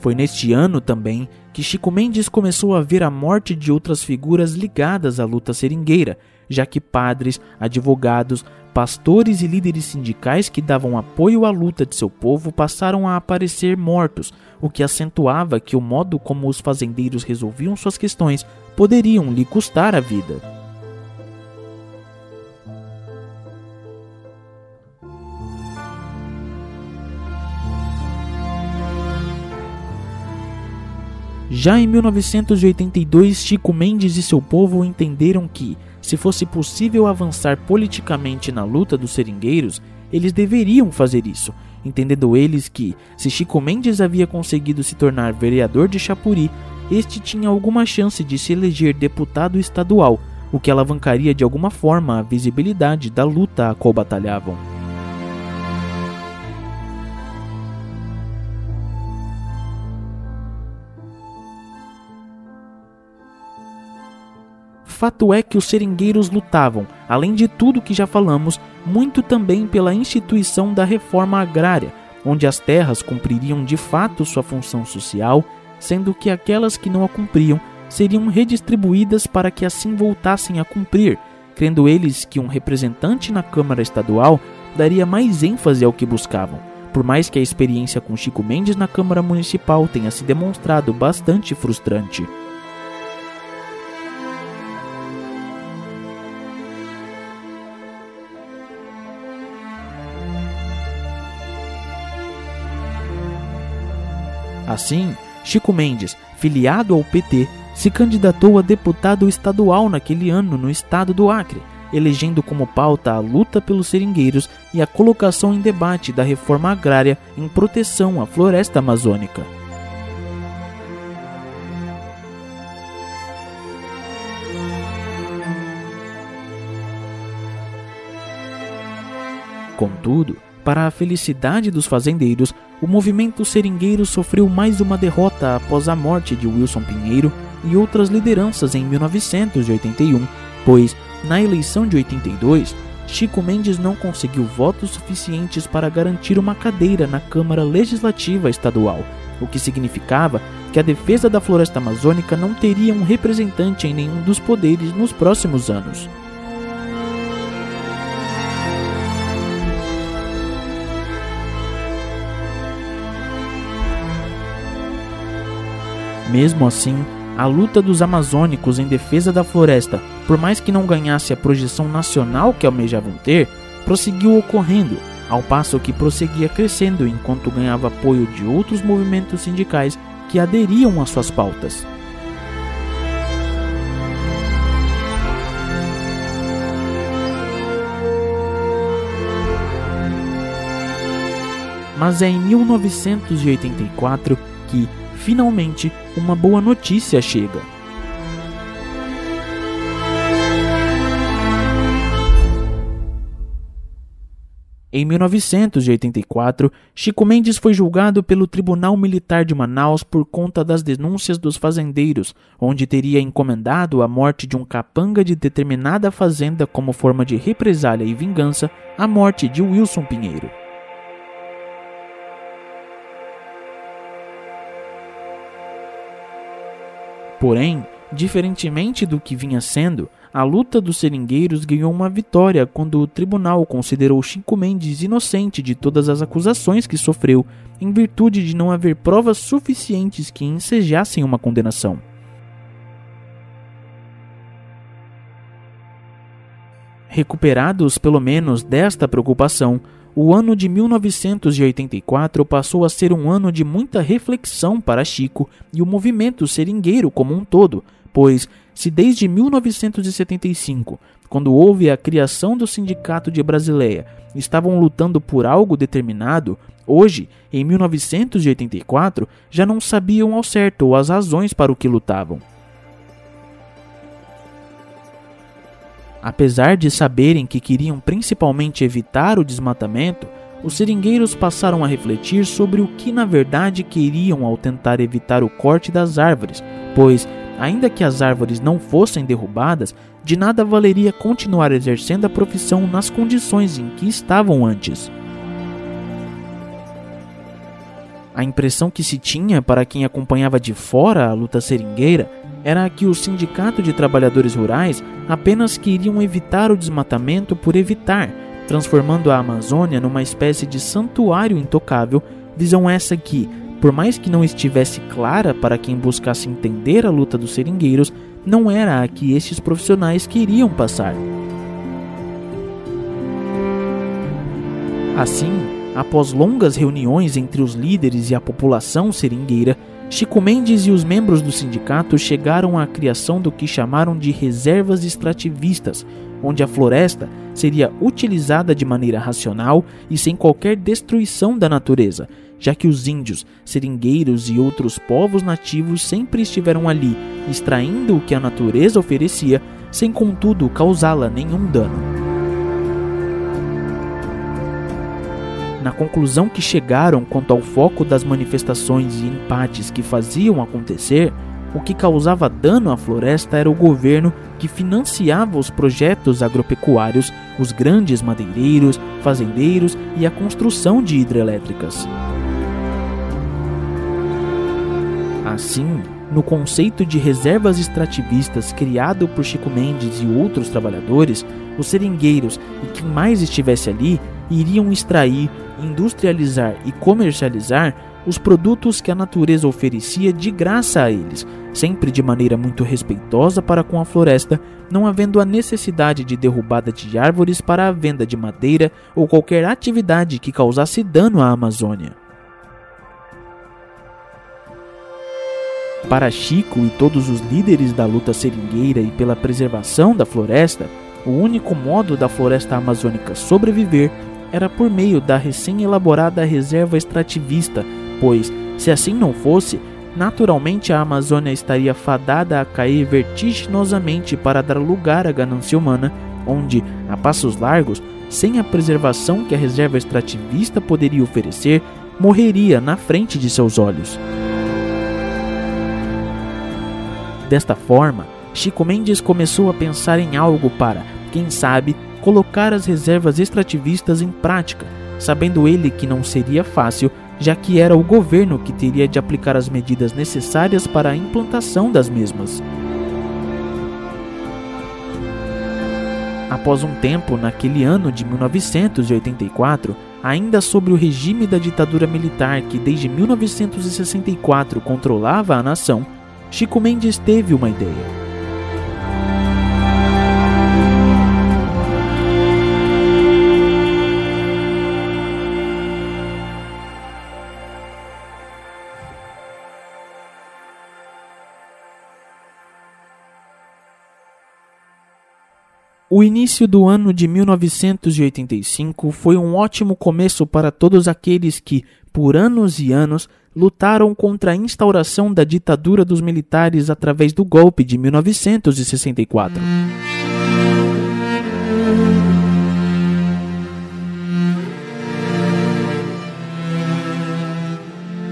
Foi neste ano também que Chico Mendes começou a ver a morte de outras figuras ligadas à luta seringueira, já que padres, advogados, pastores e líderes sindicais que davam apoio à luta de seu povo passaram a aparecer mortos, o que acentuava que o modo como os fazendeiros resolviam suas questões poderiam lhe custar a vida. Já em 1982, Chico Mendes e seu povo entenderam que, se fosse possível avançar politicamente na luta dos seringueiros, eles deveriam fazer isso, entendendo eles que, se Chico Mendes havia conseguido se tornar vereador de Chapuri, este tinha alguma chance de se eleger deputado estadual, o que alavancaria de alguma forma a visibilidade da luta a qual batalhavam. Fato é que os seringueiros lutavam, além de tudo que já falamos, muito também pela instituição da reforma agrária, onde as terras cumpririam de fato sua função social, sendo que aquelas que não a cumpriam seriam redistribuídas para que assim voltassem a cumprir, crendo eles que um representante na Câmara Estadual daria mais ênfase ao que buscavam. Por mais que a experiência com Chico Mendes na Câmara Municipal tenha se demonstrado bastante frustrante. Assim, Chico Mendes, filiado ao PT, se candidatou a deputado estadual naquele ano no estado do Acre, elegendo como pauta a luta pelos seringueiros e a colocação em debate da reforma agrária em proteção à floresta amazônica. Contudo, para a felicidade dos fazendeiros, o movimento seringueiro sofreu mais uma derrota após a morte de Wilson Pinheiro e outras lideranças em 1981, pois, na eleição de 82, Chico Mendes não conseguiu votos suficientes para garantir uma cadeira na Câmara Legislativa Estadual, o que significava que a defesa da floresta amazônica não teria um representante em nenhum dos poderes nos próximos anos. Mesmo assim, a luta dos amazônicos em defesa da floresta, por mais que não ganhasse a projeção nacional que almejavam ter, prosseguiu ocorrendo, ao passo que prosseguia crescendo enquanto ganhava apoio de outros movimentos sindicais que aderiam às suas pautas. Mas é em 1984 que, finalmente, uma boa notícia chega. Em 1984, Chico Mendes foi julgado pelo Tribunal Militar de Manaus por conta das denúncias dos fazendeiros, onde teria encomendado a morte de um capanga de determinada fazenda como forma de represália e vingança à morte de Wilson Pinheiro. Porém, diferentemente do que vinha sendo, a luta dos seringueiros ganhou uma vitória quando o tribunal considerou Chico Mendes inocente de todas as acusações que sofreu, em virtude de não haver provas suficientes que ensejassem uma condenação. Recuperados pelo menos desta preocupação, o ano de 1984 passou a ser um ano de muita reflexão para Chico e o movimento seringueiro como um todo, pois, se desde 1975, quando houve a criação do Sindicato de Brasileia, estavam lutando por algo determinado, hoje, em 1984, já não sabiam ao certo as razões para o que lutavam. Apesar de saberem que queriam principalmente evitar o desmatamento, os seringueiros passaram a refletir sobre o que na verdade queriam ao tentar evitar o corte das árvores, pois, ainda que as árvores não fossem derrubadas, de nada valeria continuar exercendo a profissão nas condições em que estavam antes. A impressão que se tinha para quem acompanhava de fora a luta seringueira era que o Sindicato de Trabalhadores Rurais apenas queriam evitar o desmatamento por evitar, transformando a Amazônia numa espécie de santuário intocável, visão essa que, por mais que não estivesse clara para quem buscasse entender a luta dos seringueiros, não era a que estes profissionais queriam passar. Assim, após longas reuniões entre os líderes e a população seringueira, Chico Mendes e os membros do sindicato chegaram à criação do que chamaram de reservas extrativistas, onde a floresta seria utilizada de maneira racional e sem qualquer destruição da natureza, já que os índios, seringueiros e outros povos nativos sempre estiveram ali, extraindo o que a natureza oferecia, sem contudo causá-la nenhum dano. Na conclusão que chegaram quanto ao foco das manifestações e empates que faziam acontecer, o que causava dano à floresta era o governo que financiava os projetos agropecuários, os grandes madeireiros, fazendeiros e a construção de hidrelétricas. Assim, no conceito de reservas extrativistas criado por Chico Mendes e outros trabalhadores, os seringueiros e quem mais estivesse ali iriam extrair, industrializar e comercializar os produtos que a natureza oferecia de graça a eles, sempre de maneira muito respeitosa para com a floresta, não havendo a necessidade de derrubada de árvores para a venda de madeira ou qualquer atividade que causasse dano à Amazônia. Para Chico e todos os líderes da luta seringueira e pela preservação da floresta, o único modo da floresta amazônica sobreviver era por meio da recém-elaborada reserva extrativista, pois, se assim não fosse, naturalmente a Amazônia estaria fadada a cair vertiginosamente para dar lugar à ganância humana, onde, a passos largos, sem a preservação que a reserva extrativista poderia oferecer, morreria na frente de seus olhos. Desta forma, Chico Mendes começou a pensar em algo para, quem sabe, colocar as reservas extrativistas em prática, sabendo ele que não seria fácil, já que era o governo que teria de aplicar as medidas necessárias para a implantação das mesmas. Após um tempo, naquele ano de 1984, ainda sob o regime da ditadura militar que desde 1964 controlava a nação, Chico Mendes teve uma ideia. O início do ano de 1985 foi um ótimo começo para todos aqueles que, por anos e anos, lutaram contra a instauração da ditadura dos militares através do golpe de 1964.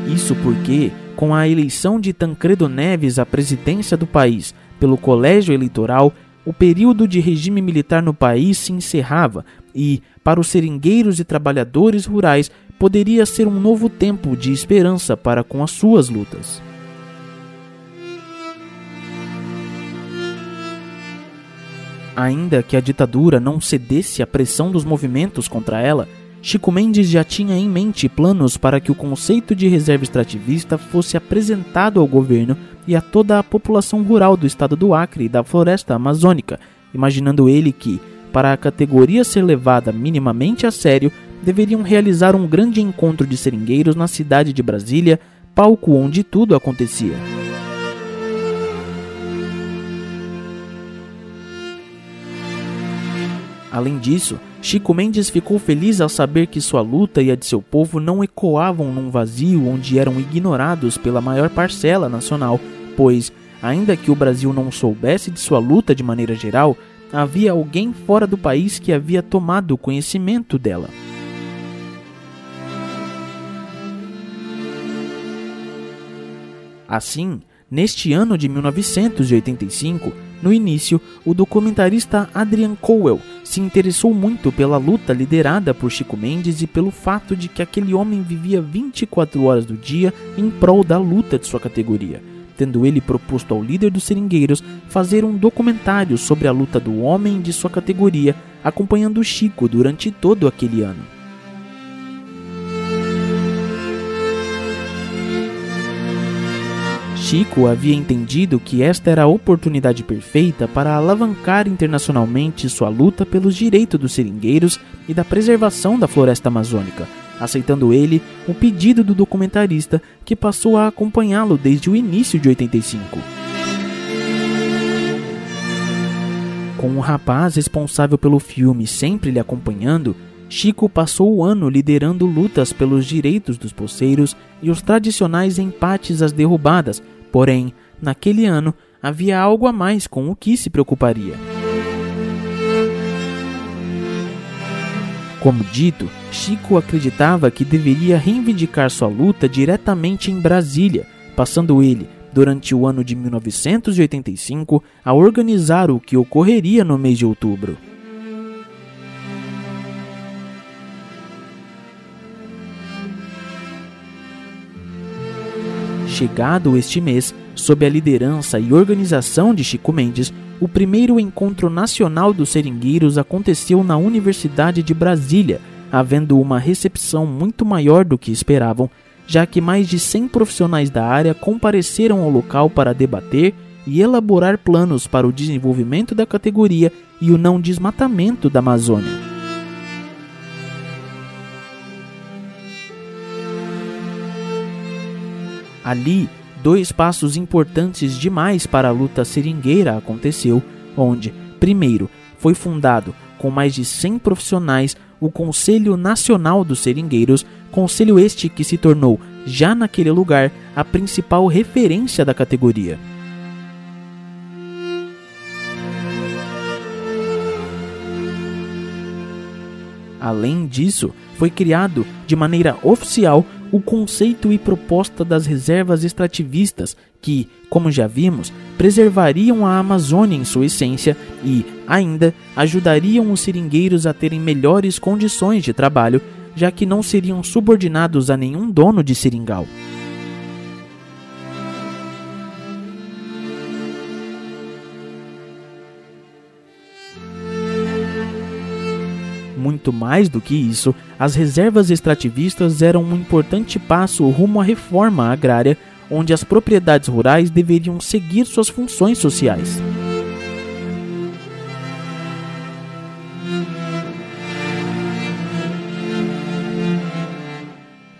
Isso porque, com a eleição de Tancredo Neves à presidência do país pelo Colégio Eleitoral, o período de regime militar no país se encerrava e, para os seringueiros e trabalhadores rurais, poderia ser um novo tempo de esperança para com as suas lutas. Ainda que a ditadura não cedesse à pressão dos movimentos contra ela, Chico Mendes já tinha em mente planos para que o conceito de reserva extrativista fosse apresentado ao governo e a toda a população rural do estado do Acre e da floresta amazônica, imaginando ele que, para a categoria ser levada minimamente a sério, deveriam realizar um grande encontro de seringueiros na cidade de Brasília, palco onde tudo acontecia. Além disso, Chico Mendes ficou feliz ao saber que sua luta e a de seu povo não ecoavam num vazio onde eram ignorados pela maior parcela nacional, pois, ainda que o Brasil não soubesse de sua luta de maneira geral, havia alguém fora do país que havia tomado conhecimento dela. Assim, neste ano de 1985, no início, o documentarista Adrian Cowell se interessou muito pela luta liderada por Chico Mendes e pelo fato de que aquele homem vivia 24 horas do dia em prol da luta de sua categoria, tendo ele proposto ao líder dos seringueiros fazer um documentário sobre a luta do homem de sua categoria, acompanhando Chico durante todo aquele ano. Chico havia entendido que esta era a oportunidade perfeita para alavancar internacionalmente sua luta pelos direitos dos seringueiros e da preservação da floresta amazônica, aceitando ele o pedido do documentarista que passou a acompanhá-lo desde o início de 85. Com o rapaz responsável pelo filme sempre lhe acompanhando, Chico passou o ano liderando lutas pelos direitos dos poceiros e os tradicionais empates às derrubadas, Porém, naquele ano havia algo a mais com o que se preocuparia. Como dito, Chico acreditava que deveria reivindicar sua luta diretamente em Brasília, passando ele, durante o ano de 1985, a organizar o que ocorreria no mês de outubro. Chegado este mês, sob a liderança e organização de Chico Mendes, o primeiro encontro nacional dos seringueiros aconteceu na Universidade de Brasília, havendo uma recepção muito maior do que esperavam, já que mais de 100 profissionais da área compareceram ao local para debater e elaborar planos para o desenvolvimento da categoria e o não desmatamento da Amazônia. Ali, dois passos importantes demais para a luta seringueira aconteceu, onde, primeiro, foi fundado com mais de 100 profissionais o Conselho Nacional dos Seringueiros, conselho este que se tornou, já naquele lugar, a principal referência da categoria. Além disso, foi criado de maneira oficial o conceito e proposta das reservas extrativistas, que, como já vimos, preservariam a Amazônia em sua essência e, ainda, ajudariam os seringueiros a terem melhores condições de trabalho, já que não seriam subordinados a nenhum dono de seringal. Muito mais do que isso, as reservas extrativistas eram um importante passo rumo à reforma agrária, onde as propriedades rurais deveriam seguir suas funções sociais.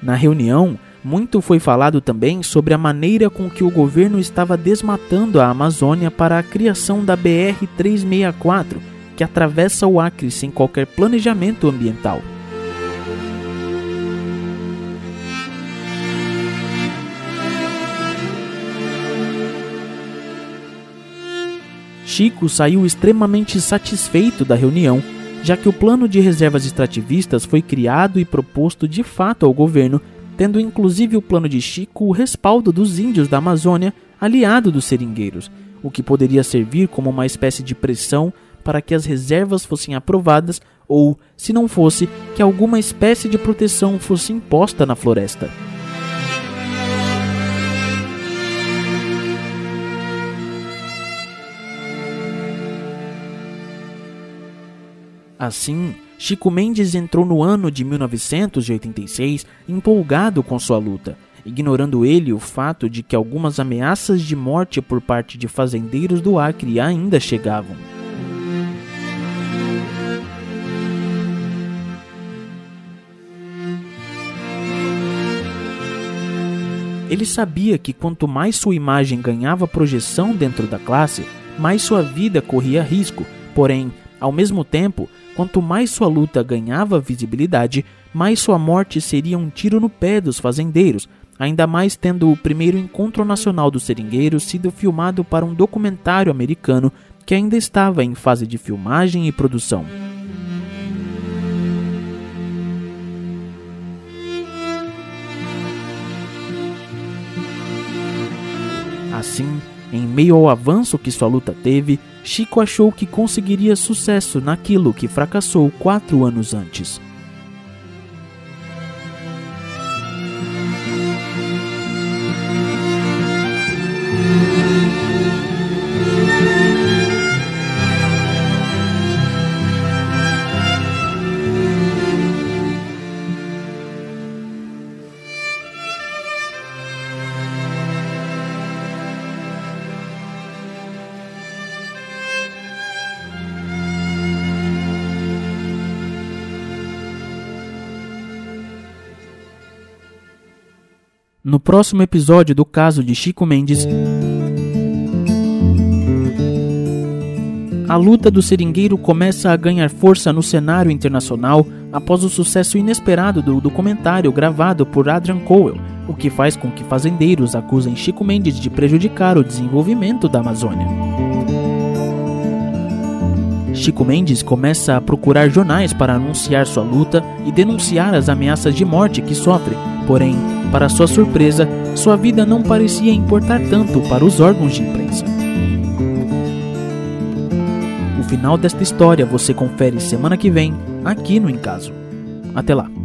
Na reunião, muito foi falado também sobre a maneira com que o governo estava desmatando a Amazônia para a criação da BR 364 que atravessa o Acre sem qualquer planejamento ambiental. Chico saiu extremamente satisfeito da reunião, já que o plano de reservas extrativistas foi criado e proposto de fato ao governo, tendo inclusive o plano de Chico o respaldo dos índios da Amazônia, aliado dos seringueiros, o que poderia servir como uma espécie de pressão para que as reservas fossem aprovadas ou, se não fosse, que alguma espécie de proteção fosse imposta na floresta. Assim, Chico Mendes entrou no ano de 1986 empolgado com sua luta, ignorando ele o fato de que algumas ameaças de morte por parte de fazendeiros do Acre ainda chegavam. Ele sabia que quanto mais sua imagem ganhava projeção dentro da classe, mais sua vida corria risco. Porém, ao mesmo tempo, quanto mais sua luta ganhava visibilidade, mais sua morte seria um tiro no pé dos fazendeiros, ainda mais tendo o primeiro encontro nacional dos seringueiros sido filmado para um documentário americano que ainda estava em fase de filmagem e produção. Assim, em meio ao avanço que sua luta teve, Chico achou que conseguiria sucesso naquilo que fracassou quatro anos antes. No próximo episódio do caso de Chico Mendes, a luta do seringueiro começa a ganhar força no cenário internacional após o sucesso inesperado do documentário gravado por Adrian Cowell, o que faz com que fazendeiros acusem Chico Mendes de prejudicar o desenvolvimento da Amazônia. Chico Mendes começa a procurar jornais para anunciar sua luta e denunciar as ameaças de morte que sofre, porém, para sua surpresa, sua vida não parecia importar tanto para os órgãos de imprensa. O final desta história você confere semana que vem, aqui no Encaso. Até lá!